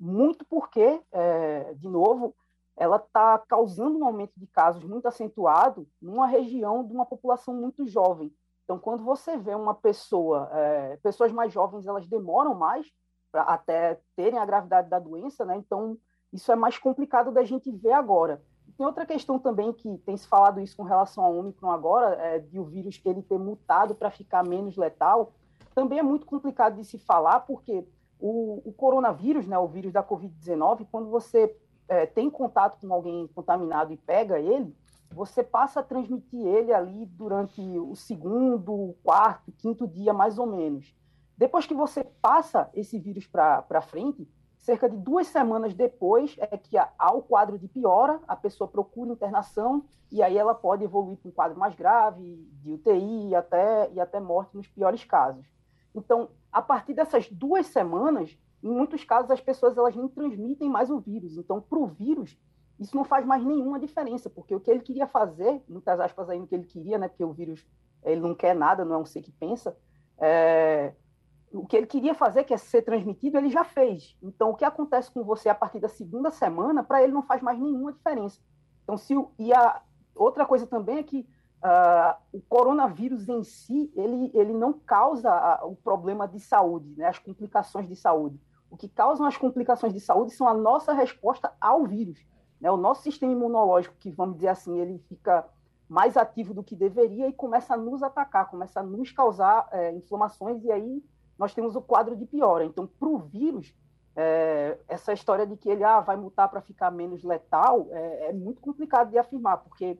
Muito porque, é, de novo, ela está causando um aumento de casos muito acentuado numa região de uma população muito jovem. Então, quando você vê uma pessoa, é, pessoas mais jovens, elas demoram mais até terem a gravidade da doença, né? Então, isso é mais complicado da gente ver agora. Tem outra questão também que tem se falado isso com relação ao Omicron agora, é, de o vírus ele ter mutado para ficar menos letal. Também é muito complicado de se falar, porque o, o coronavírus, né, o vírus da Covid-19, quando você é, tem contato com alguém contaminado e pega ele, você passa a transmitir ele ali durante o segundo, quarto, quinto dia, mais ou menos. Depois que você passa esse vírus para frente, cerca de duas semanas depois é que há o quadro de piora, a pessoa procura internação e aí ela pode evoluir para um quadro mais grave, de UTI e até, e até morte nos piores casos. Então, a partir dessas duas semanas, em muitos casos as pessoas elas nem transmitem mais o vírus. Então, para o vírus, isso não faz mais nenhuma diferença, porque o que ele queria fazer, muitas aspas aí no que ele queria, né, porque o vírus ele não quer nada, não é um ser que pensa, é, o que ele queria fazer, que é ser transmitido, ele já fez. Então, o que acontece com você a partir da segunda semana, para ele não faz mais nenhuma diferença. Então, se o, e a outra coisa também é que Uh, o coronavírus em si, ele, ele não causa a, o problema de saúde, né, as complicações de saúde. O que causam as complicações de saúde são a nossa resposta ao vírus. Né? O nosso sistema imunológico, que vamos dizer assim, ele fica mais ativo do que deveria e começa a nos atacar, começa a nos causar é, inflamações, e aí nós temos o quadro de piora. Então, para o vírus, é, essa história de que ele ah, vai mutar para ficar menos letal é, é muito complicado de afirmar, porque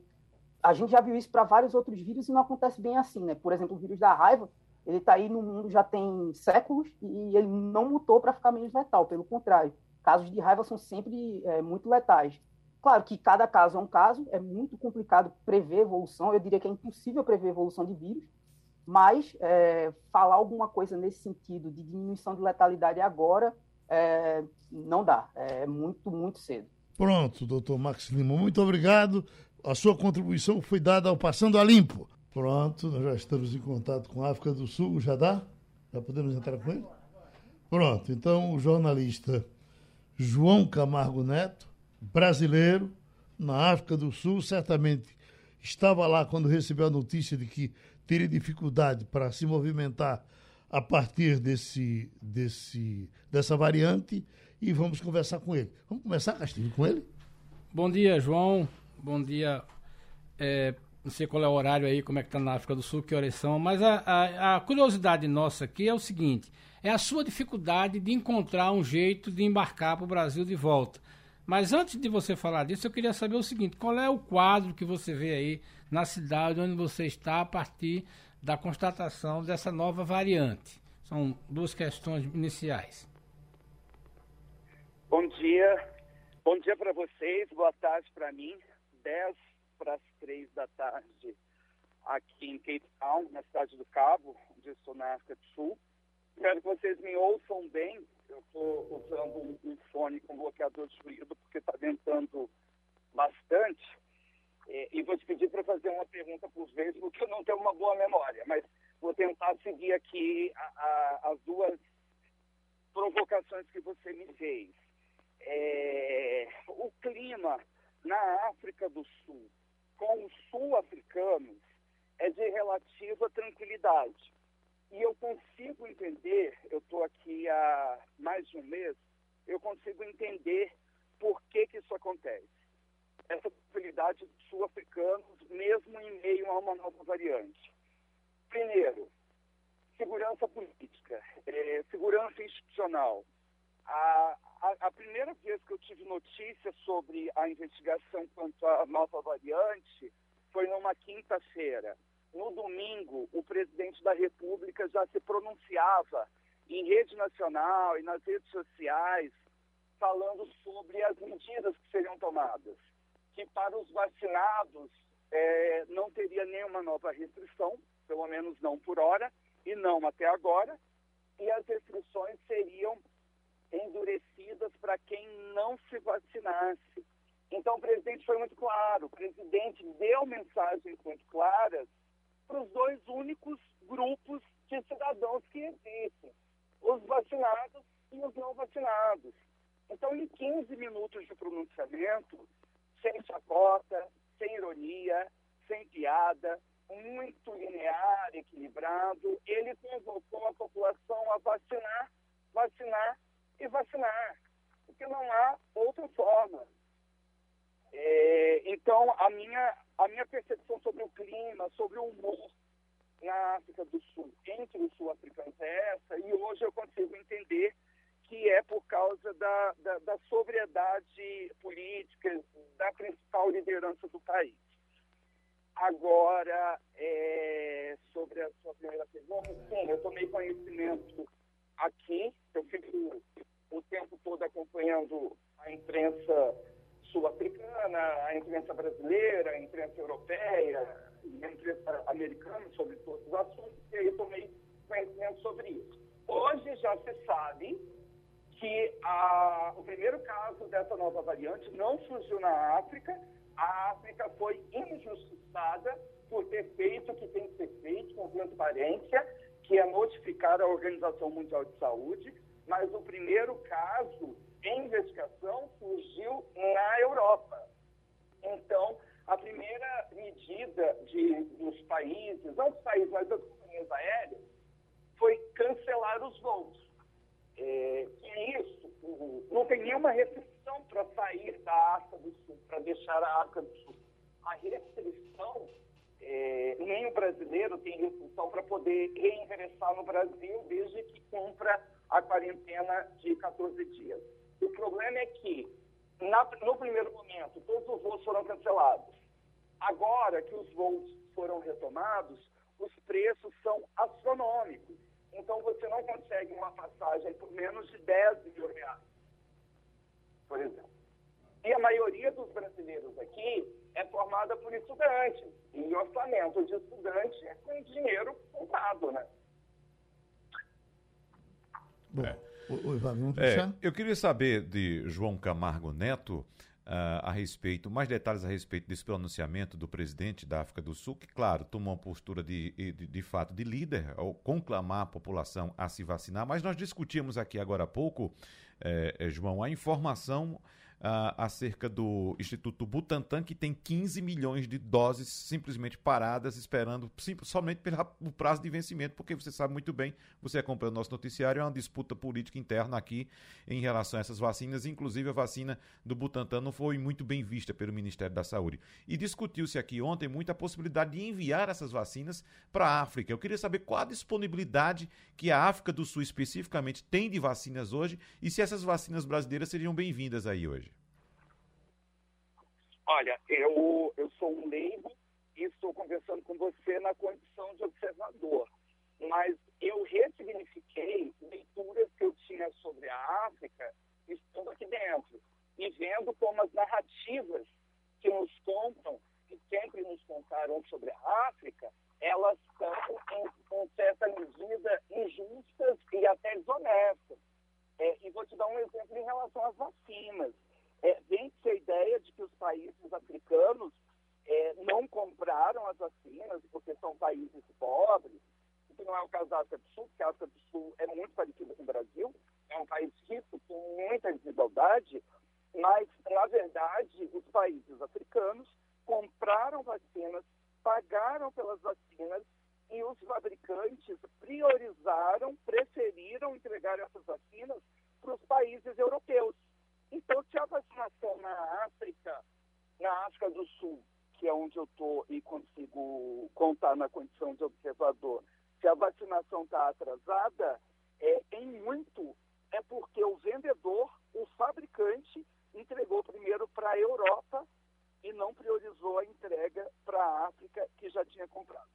a gente já viu isso para vários outros vírus e não acontece bem assim, né? Por exemplo, o vírus da raiva, ele está aí no mundo já tem séculos e ele não mutou para ficar menos letal, pelo contrário. Casos de raiva são sempre é, muito letais. Claro que cada caso é um caso, é muito complicado prever evolução, eu diria que é impossível prever evolução de vírus, mas é, falar alguma coisa nesse sentido de diminuição de letalidade agora é, não dá, é muito, muito cedo. Pronto, doutor Max Lima, muito obrigado a sua contribuição foi dada ao Passando a Limpo. Pronto, nós já estamos em contato com a África do Sul, já dá? Já podemos entrar com ele? Pronto, então o jornalista João Camargo Neto brasileiro na África do Sul, certamente estava lá quando recebeu a notícia de que teria dificuldade para se movimentar a partir desse, desse, dessa variante e vamos conversar com ele. Vamos começar, Castilho, com ele? Bom dia, João. Bom dia. É, não sei qual é o horário aí, como é que está na África do Sul, que horas são, mas a, a, a, curiosidade nossa aqui é o seguinte: é a sua dificuldade de encontrar um jeito de embarcar para o Brasil de volta. Mas antes de você falar disso, eu queria saber o seguinte: qual é o quadro que você vê aí na cidade onde você está a partir da constatação dessa nova variante? São duas questões iniciais. Bom dia, bom dia para vocês, boa tarde para mim. 10 para as 3 da tarde aqui em Cape Town, na cidade do Cabo, onde estou na África do Sul. Espero que vocês me ouçam bem. Eu estou usando um fone com bloqueador de ruído porque está ventando bastante. É, e vou te pedir para fazer uma pergunta por vez, porque eu não tenho uma boa memória, mas vou tentar seguir aqui a, a, as duas provocações que você me fez. É, o clima na África do Sul com os sul-africanos é de relativa tranquilidade. E eu consigo entender, eu estou aqui há mais de um mês, eu consigo entender por que, que isso acontece. Essa tranquilidade dos sul-africanos, mesmo em meio a uma nova variante. Primeiro, segurança política, é, segurança institucional. A, a, a, primeira vez que eu tive notícia sobre a investigação quanto à nova variante foi numa quinta-feira. No domingo, o presidente da República já se pronunciava em rede nacional e nas redes sociais, falando sobre as medidas que seriam tomadas. Que para os vacinados é, não teria nenhuma nova restrição, pelo menos não por hora, e não até agora, e as restrições seriam endurecidas para quem não se vacinasse. Então, o presidente foi muito claro, o presidente deu mensagens muito claras para os dois únicos grupos de cidadãos que existem, os vacinados e os não vacinados. Então, em 15 minutos de pronunciamento, sem chacota, sem ironia, sem piada, muito linear, equilibrado, ele convocou a população a vacinar, vacinar e vacinar, porque não há outra forma. É, então, a minha, a minha percepção sobre o clima, sobre o humor na África do Sul, entre os sul-africanos é essa, e hoje eu consigo entender que é por causa da, da, da sobriedade política da principal liderança do país. Agora, é, sobre a sua primeira pergunta, sim, eu tomei conhecimento aqui, eu fico o tempo todo acompanhando a imprensa sul-africana, a imprensa brasileira, a imprensa europeia, a imprensa americana sobre todos os assuntos, e aí tomei conhecimento sobre isso. Hoje já se sabe que a, o primeiro caso dessa nova variante não surgiu na África, a África foi injustiçada por ter feito o que tem que ser feito com transparência, que é notificar a Organização Mundial de Saúde, mas o primeiro caso em investigação surgiu na Europa. Então, a primeira medida de, dos países, não dos países, mas das companhias aéreas, foi cancelar os voos. É, e isso não tem nenhuma restrição para sair da África do Sul, para deixar a África do Sul. A restrição, é, nem o brasileiro tem restrição para poder reingressar no Brasil desde que cumpra a quarentena de 14 dias. O problema é que, na, no primeiro momento, todos os voos foram cancelados. Agora que os voos foram retomados, os preços são astronômicos. Então, você não consegue uma passagem por menos de 10 mil reais, por exemplo. E a maioria dos brasileiros aqui é formada por estudantes. E orçamento de estudante é com dinheiro comprado, né? Bom, é. é, eu queria saber de João Camargo Neto Uh, a respeito, mais detalhes a respeito desse pronunciamento do presidente da África do Sul, que, claro, tomou uma postura de, de, de, fato de líder ao conclamar a população a se vacinar, mas nós discutimos aqui agora há pouco é, é, João, a informação uh, acerca do Instituto Butantan, que tem 15 milhões de doses simplesmente paradas, esperando sim, somente pelo prazo de vencimento, porque você sabe muito bem, você acompanha o nosso noticiário, é uma disputa política interna aqui em relação a essas vacinas, inclusive a vacina do Butantan não foi muito bem vista pelo Ministério da Saúde. E discutiu-se aqui ontem muito a possibilidade de enviar essas vacinas para a África. Eu queria saber qual a disponibilidade que a África do Sul especificamente tem de vacinas hoje e se essas vacinas brasileiras seriam bem-vindas aí hoje. Olha, eu, eu sou um leigo e estou conversando com você na condição de observador, mas eu ressignifiquei leituras que eu tinha sobre a África estando aqui dentro e vendo como as narrativas que nos contam, que sempre nos contaram sobre a África, elas são, em, com certa medida, injustas e até desonestas. É, e vou te dar um exemplo em relação às vacinas é, vem-se a ideia de que os países africanos é, não compraram as vacinas porque são países pobres, que não é o caso da África do Sul, porque a África do Sul é muito parecida com o Brasil, é um país rico, com muita desigualdade, mas, na verdade, os países africanos compraram vacinas, pagaram pelas vacinas e os fabricantes priorizaram, preferiram entregar essas vacinas para os países europeus. Então, se a vacinação na África, na África do Sul, que é onde eu estou e consigo contar na condição de observador, se a vacinação está atrasada, é, em muito é porque o vendedor, o fabricante, entregou primeiro para a Europa e não priorizou a entrega para a África, que já tinha comprado.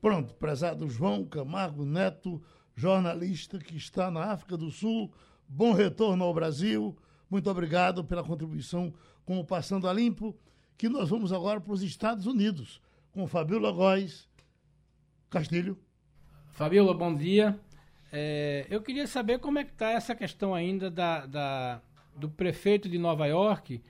Pronto, prezado João Camargo Neto, jornalista que está na África do Sul. Bom retorno ao Brasil. Muito obrigado pela contribuição com o Passando a Limpo, que nós vamos agora para os Estados Unidos, com Fabiola Góes Castilho. Fabiola, bom dia. É, eu queria saber como é que está essa questão ainda da, da, do prefeito de Nova York,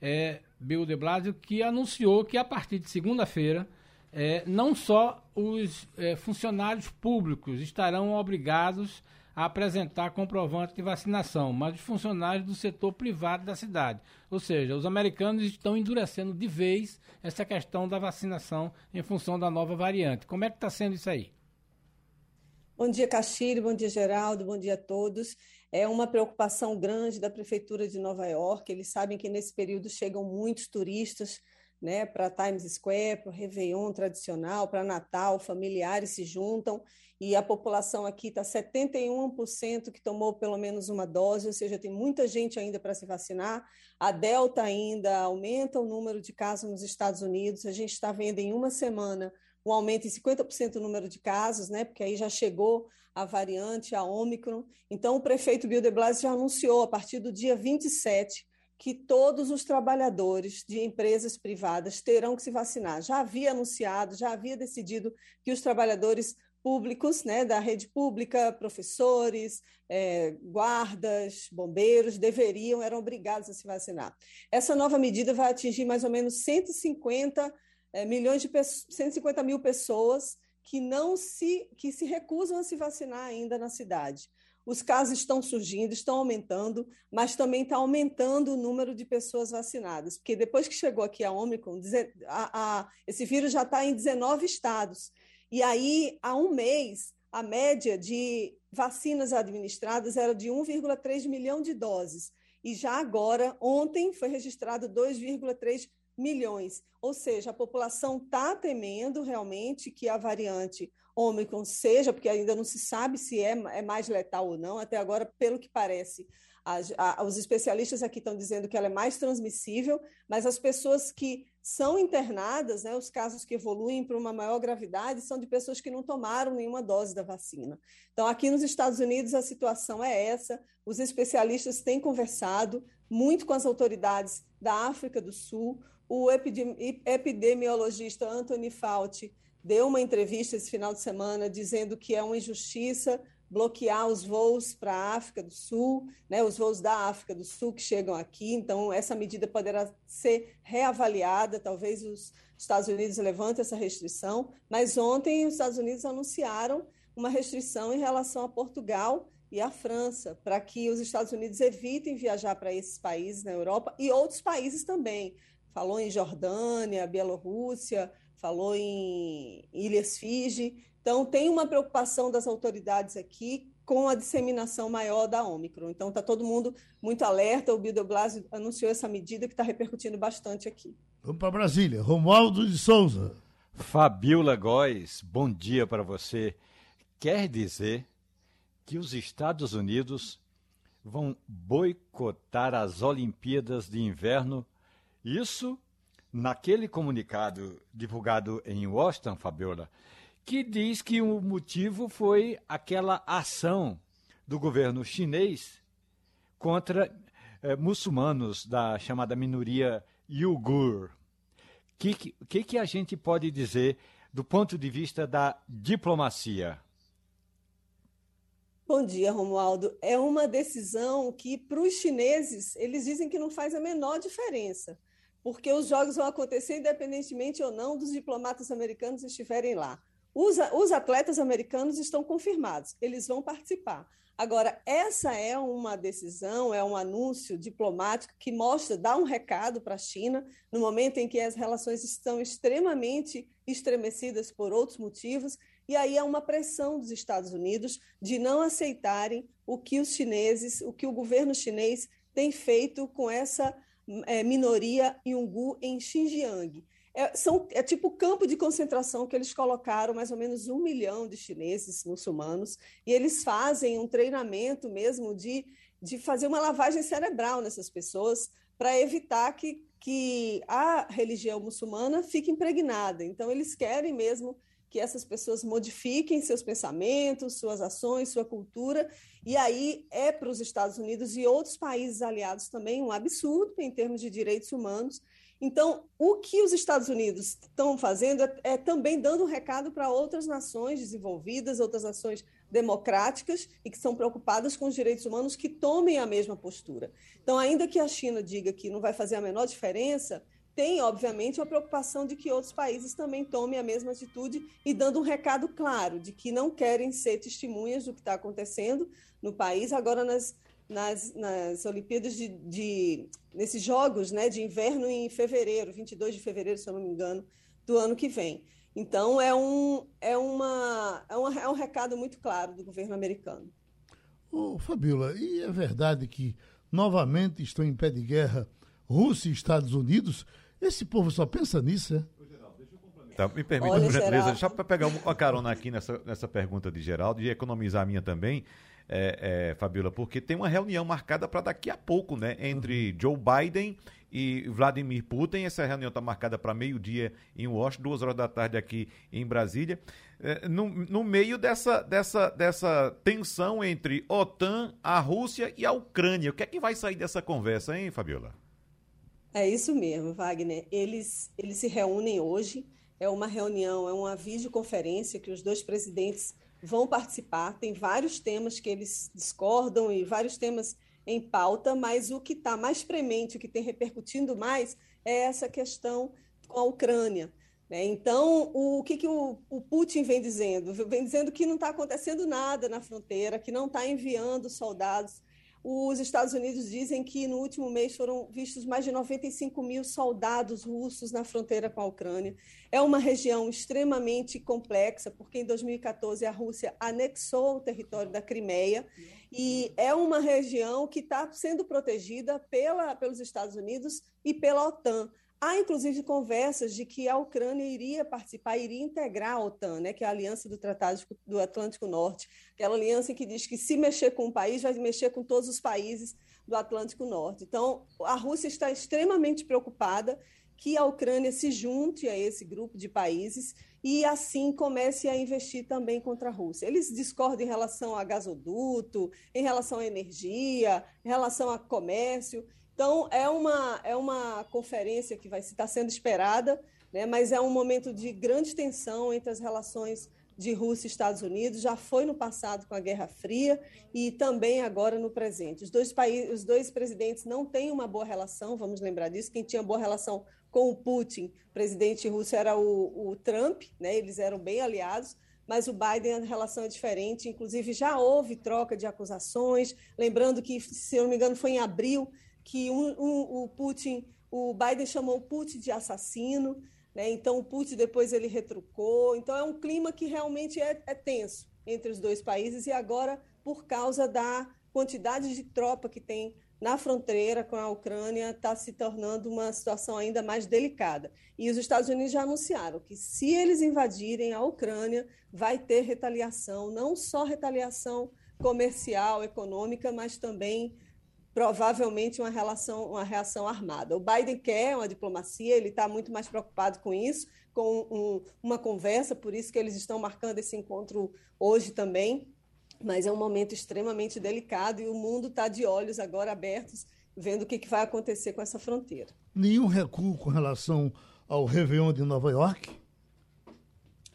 é, Bill de Blasio, que anunciou que a partir de segunda-feira é, não só os é, funcionários públicos estarão obrigados a apresentar comprovante de vacinação, mas os funcionários do setor privado da cidade. Ou seja, os americanos estão endurecendo de vez essa questão da vacinação em função da nova variante. Como é que está sendo isso aí? Bom dia, Castilho, bom dia, Geraldo, bom dia a todos. É uma preocupação grande da Prefeitura de Nova York. Eles sabem que nesse período chegam muitos turistas né, para Times Square, para o Réveillon tradicional, para Natal, familiares se juntam e a população aqui está 71% que tomou pelo menos uma dose, ou seja, tem muita gente ainda para se vacinar. A Delta ainda aumenta o número de casos nos Estados Unidos, a gente está vendo em uma semana um aumento em 50% do número de casos, né? Porque aí já chegou a variante, a Ômicron. Então, o prefeito Bill de Blasio já anunciou a partir do dia 27 que todos os trabalhadores de empresas privadas terão que se vacinar. Já havia anunciado, já havia decidido que os trabalhadores públicos, né, da rede pública, professores, é, guardas, bombeiros, deveriam, eram obrigados a se vacinar. Essa nova medida vai atingir mais ou menos 150 é, milhões de 150 mil pessoas que não se que se recusam a se vacinar ainda na cidade. Os casos estão surgindo, estão aumentando, mas também está aumentando o número de pessoas vacinadas, porque depois que chegou aqui a Omicron, a, a, esse vírus já está em 19 estados. E aí, há um mês, a média de vacinas administradas era de 1,3 milhão de doses. E já agora, ontem, foi registrado 2,3 milhões. Ou seja, a população está temendo realmente que a variante Ômicron seja, porque ainda não se sabe se é, é mais letal ou não, até agora, pelo que parece. A, os especialistas aqui estão dizendo que ela é mais transmissível, mas as pessoas que são internadas, né, os casos que evoluem para uma maior gravidade, são de pessoas que não tomaram nenhuma dose da vacina. Então, aqui nos Estados Unidos, a situação é essa. Os especialistas têm conversado muito com as autoridades da África do Sul. O epidemiologista Anthony Fauci deu uma entrevista esse final de semana dizendo que é uma injustiça bloquear os voos para a África do Sul, né, os voos da África do Sul que chegam aqui. Então, essa medida poderá ser reavaliada. Talvez os Estados Unidos levantem essa restrição. Mas ontem, os Estados Unidos anunciaram uma restrição em relação a Portugal e a França, para que os Estados Unidos evitem viajar para esses países na Europa e outros países também. Falou em Jordânia, Bielorrússia, falou em Ilhas Fiji. Então, tem uma preocupação das autoridades aqui com a disseminação maior da Ômicron. Então, está todo mundo muito alerta. O Bill de Blasio anunciou essa medida que está repercutindo bastante aqui. Vamos para Brasília. Romualdo de Souza. Fabiola Góes, bom dia para você. Quer dizer que os Estados Unidos vão boicotar as Olimpíadas de Inverno. Isso naquele comunicado divulgado em Washington, Fabiola, que diz que o motivo foi aquela ação do governo chinês contra eh, muçulmanos da chamada minoria Uyghur. O que, que, que a gente pode dizer do ponto de vista da diplomacia? Bom dia, Romualdo. É uma decisão que, para os chineses, eles dizem que não faz a menor diferença, porque os jogos vão acontecer independentemente ou não dos diplomatas americanos estiverem lá. Os, os atletas americanos estão confirmados, eles vão participar. Agora, essa é uma decisão, é um anúncio diplomático que mostra, dá um recado para a China, no momento em que as relações estão extremamente estremecidas por outros motivos, e aí há uma pressão dos Estados Unidos de não aceitarem o que os chineses, o que o governo chinês tem feito com essa é, minoria Yungu em Xinjiang. É, são, é tipo campo de concentração que eles colocaram mais ou menos um milhão de chineses muçulmanos, e eles fazem um treinamento mesmo de, de fazer uma lavagem cerebral nessas pessoas para evitar que, que a religião muçulmana fique impregnada. Então, eles querem mesmo que essas pessoas modifiquem seus pensamentos, suas ações, sua cultura, e aí é para os Estados Unidos e outros países aliados também um absurdo em termos de direitos humanos. Então, o que os Estados Unidos estão fazendo é, é também dando um recado para outras nações desenvolvidas, outras nações democráticas e que são preocupadas com os direitos humanos que tomem a mesma postura. Então, ainda que a China diga que não vai fazer a menor diferença, tem, obviamente, a preocupação de que outros países também tomem a mesma atitude e dando um recado claro de que não querem ser testemunhas do que está acontecendo no país agora nas, nas, nas Olimpíadas de, de nesses jogos né, de inverno em fevereiro, 22 de fevereiro, se eu não me engano, do ano que vem. Então é um, é uma, é, uma, é um recado muito claro do governo americano. Ô, Fabiola, e é verdade que novamente estão em pé de guerra Rússia e Estados Unidos? Esse povo só pensa nisso, é? Tá, me permita, por gentileza, deixa eu pegar uma carona aqui nessa, nessa pergunta de Geraldo e economizar a minha também, é, é, Fabiola, porque tem uma reunião marcada para daqui a pouco, né? Entre uhum. Joe Biden e Vladimir Putin. Essa reunião está marcada para meio-dia em Washington, duas horas da tarde aqui em Brasília. É, no, no meio dessa, dessa, dessa tensão entre OTAN, a Rússia e a Ucrânia. O que é que vai sair dessa conversa, hein, Fabiola? É isso mesmo, Wagner. Eles, eles se reúnem hoje. É uma reunião, é uma videoconferência que os dois presidentes vão participar. Tem vários temas que eles discordam e vários temas em pauta, mas o que está mais premente, o que tem repercutindo mais, é essa questão com a Ucrânia. Né? Então, o que, que o, o, Putin vem dizendo? Vem dizendo que não está acontecendo nada na fronteira, que não está enviando soldados os Estados Unidos dizem que no último mês foram vistos mais de 95 mil soldados russos na fronteira com a Ucrânia. É uma região extremamente complexa, porque em 2014 a Rússia anexou o território da Crimeia e é uma região que está sendo protegida pela, pelos Estados Unidos e pela OTAN. Há, inclusive, conversas de que a Ucrânia iria participar, iria integrar a OTAN, né, que é a Aliança do Tratado do Atlântico Norte, aquela aliança que diz que se mexer com um país, vai mexer com todos os países do Atlântico Norte. Então, a Rússia está extremamente preocupada que a Ucrânia se junte a esse grupo de países e, assim, comece a investir também contra a Rússia. Eles discordam em relação a gasoduto, em relação à energia, em relação a comércio. Então, é uma, é uma conferência que vai estar sendo esperada, né, mas é um momento de grande tensão entre as relações de Rússia e Estados Unidos, já foi no passado com a Guerra Fria e também agora no presente. Os dois, países, os dois presidentes não têm uma boa relação, vamos lembrar disso. Quem tinha boa relação com o Putin, presidente russo, era o, o Trump, né? eles eram bem aliados, mas o Biden a relação é diferente. Inclusive, já houve troca de acusações. Lembrando que, se eu não me engano, foi em abril que um, um, o Putin, o Biden chamou o Putin de assassino. Né? Então, o Putin depois ele retrucou. Então, é um clima que realmente é, é tenso entre os dois países. E agora, por causa da quantidade de tropa que tem na fronteira com a Ucrânia está se tornando uma situação ainda mais delicada. E os Estados Unidos já anunciaram que, se eles invadirem a Ucrânia, vai ter retaliação, não só retaliação comercial, econômica, mas também provavelmente uma, relação, uma reação armada. O Biden quer uma diplomacia, ele está muito mais preocupado com isso, com um, uma conversa, por isso que eles estão marcando esse encontro hoje também mas é um momento extremamente delicado e o mundo está de olhos agora abertos, vendo o que, que vai acontecer com essa fronteira. Nenhum recuo com relação ao Réveillon de Nova York?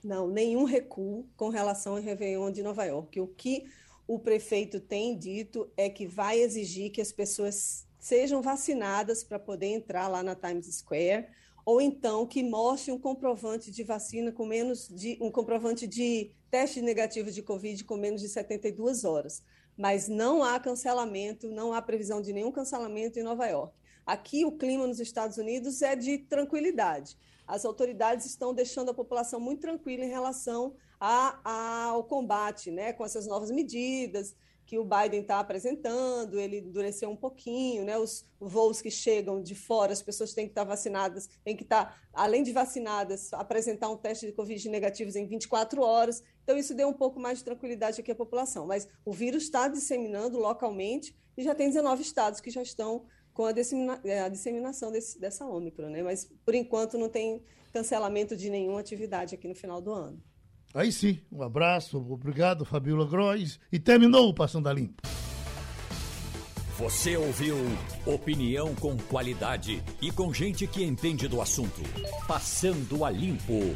Não, nenhum recuo com relação ao Réveillon de Nova York. O que o prefeito tem dito é que vai exigir que as pessoas sejam vacinadas para poder entrar lá na Times Square, ou então que mostre um comprovante de vacina com menos de um comprovante de teste negativo de Covid com menos de 72 horas. Mas não há cancelamento, não há previsão de nenhum cancelamento em Nova York. Aqui o clima nos Estados Unidos é de tranquilidade. As autoridades estão deixando a população muito tranquila em relação a, ao combate, né, com essas novas medidas que o Biden está apresentando, ele endureceu um pouquinho, né? Os voos que chegam de fora, as pessoas têm que estar vacinadas, têm que estar, além de vacinadas, apresentar um teste de Covid negativos em 24 horas. Então, isso deu um pouco mais de tranquilidade aqui à população. Mas o vírus está disseminando localmente e já tem 19 estados que já estão com a, dissemina é, a disseminação desse, dessa Ômicron, né? Mas, por enquanto, não tem cancelamento de nenhuma atividade aqui no final do ano. Aí sim, um abraço, obrigado, Fabiola Grois. E terminou o Passando a Limpo. Você ouviu opinião com qualidade e com gente que entende do assunto. Passando a Limpo.